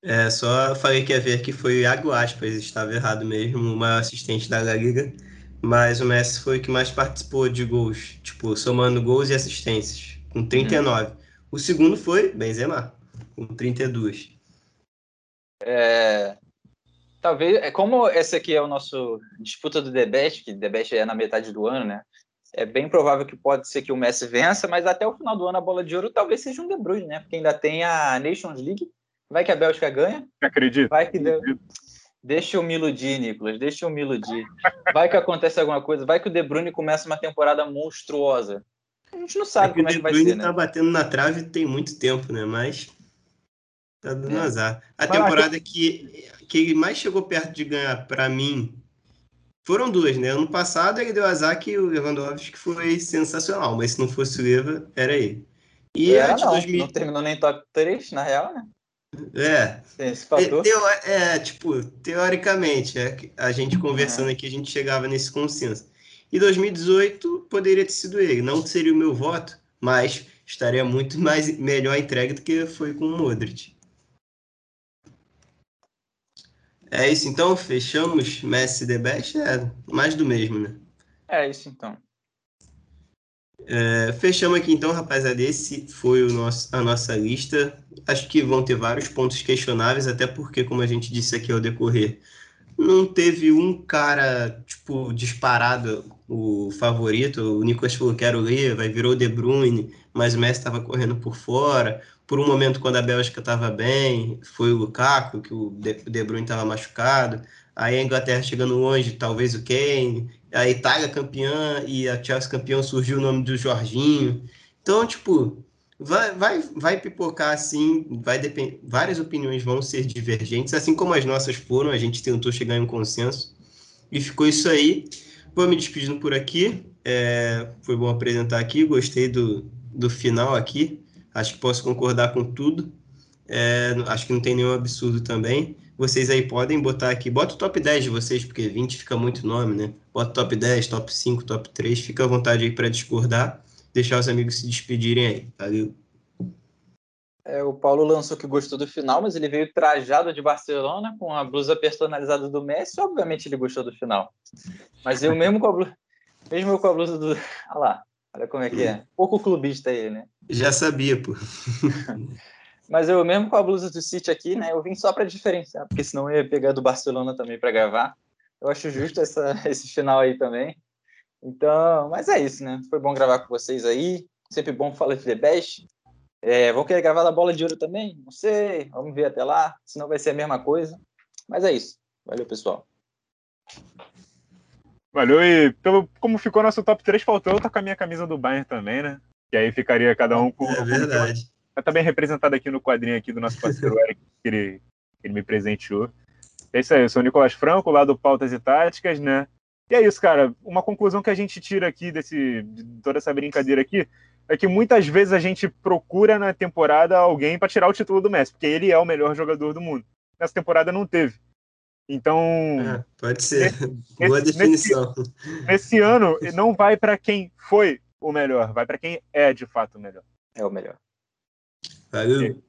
É, só falei que ia ver que foi o Iago Aspas, estava errado mesmo, o maior assistente da Liga. Mas o Messi foi o que mais participou de gols, tipo, somando gols e assistências, com 39. Uhum. O segundo foi Benzema, com 32. É, talvez, é como esse aqui é o nosso disputa do The Best, que The Best é na metade do ano, né? É bem provável que pode ser que o Messi vença, mas até o final do ano a bola de ouro talvez seja um De Bruyne, né? Porque ainda tem a Nations League. Vai que a Bélgica ganha. Acredito. Vai que deu... Deixa eu me iludir, Nicolas. Deixa eu me iludir. Vai que acontece alguma coisa. Vai que o De Bruyne começa uma temporada monstruosa. A gente não sabe é como é que vai ser, né? O De Bruyne tá batendo na trave tem muito tempo, né? Mas Tá dando é. azar. A temporada que, que ele mais chegou perto de ganhar, para mim, foram duas, né? Ano passado ele deu azar que o Lewandowski foi sensacional, mas se não fosse o Eva, era ele. E era, a de não, 2000... não terminou nem top 3, na real, né? É. esse fator. Teo, é, tipo, teoricamente, é, a gente conversando aqui, a gente chegava nesse consenso. E 2018 poderia ter sido ele. Não seria o meu voto, mas estaria muito mais melhor entregue do que foi com o Modric. É isso então, fechamos Messi The Best, é mais do mesmo, né? É isso então. É, fechamos aqui então, rapaziada. Esse foi o nosso, a nossa lista. Acho que vão ter vários pontos questionáveis, até porque, como a gente disse aqui ao decorrer, não teve um cara, tipo, disparado o favorito. O Nicolas falou que era o Leva, virou o De Bruyne, mas o Messi estava correndo por fora. Por um momento, quando a Bélgica estava bem, foi o Lukaku, que o De Bruyne estava machucado. Aí a Inglaterra chegando longe, talvez o Kane a Itália campeã e a Chelsea campeã surgiu o nome do Jorginho. Então, tipo, vai, vai, vai pipocar assim, vai depender, várias opiniões vão ser divergentes, assim como as nossas foram, a gente tentou chegar em um consenso. E ficou isso aí. Vou me despedindo por aqui. É, foi bom apresentar aqui, gostei do, do final aqui. Acho que posso concordar com tudo. É, acho que não tem nenhum absurdo também vocês aí podem botar aqui. Bota o top 10 de vocês, porque 20 fica muito nome, né? Bota top 10, top 5, top 3. Fica à vontade aí para discordar. Deixar os amigos se despedirem aí. Valeu. É, o Paulo lançou que gostou do final, mas ele veio trajado de Barcelona com a blusa personalizada do Messi. Obviamente ele gostou do final. Mas eu mesmo com a blusa, mesmo com a blusa do. Olha lá, olha como é que é. Pouco clubista ele, né? Já sabia, pô. Mas eu mesmo com a blusa do City aqui, né? Eu vim só para diferenciar, porque senão eu ia pegar do Barcelona também para gravar. Eu acho justo essa, esse final aí também. Então, mas é isso, né? Foi bom gravar com vocês aí. Sempre bom falar de The Best. É, vão querer gravar da bola de ouro também? Não sei. Vamos ver até lá. Senão vai ser a mesma coisa. Mas é isso. Valeu, pessoal. Valeu. E pelo, como ficou nosso top 3, faltou eu estar com a minha camisa do Bayern também, né? Que aí ficaria cada um com. É verdade tá bem representado aqui no quadrinho aqui do nosso parceiro Eric, que ele, ele me presenteou. É isso aí, eu sou o Nicolas Franco, lá do Pautas e Táticas, né? E é isso, cara. Uma conclusão que a gente tira aqui desse, de toda essa brincadeira aqui é que muitas vezes a gente procura na temporada alguém para tirar o título do Messi, porque ele é o melhor jogador do mundo. Nessa temporada não teve. Então. É, pode ser. Nesse, Boa definição. Nesse, nesse ano, não vai para quem foi o melhor, vai para quem é de fato o melhor. É o melhor. Valeu.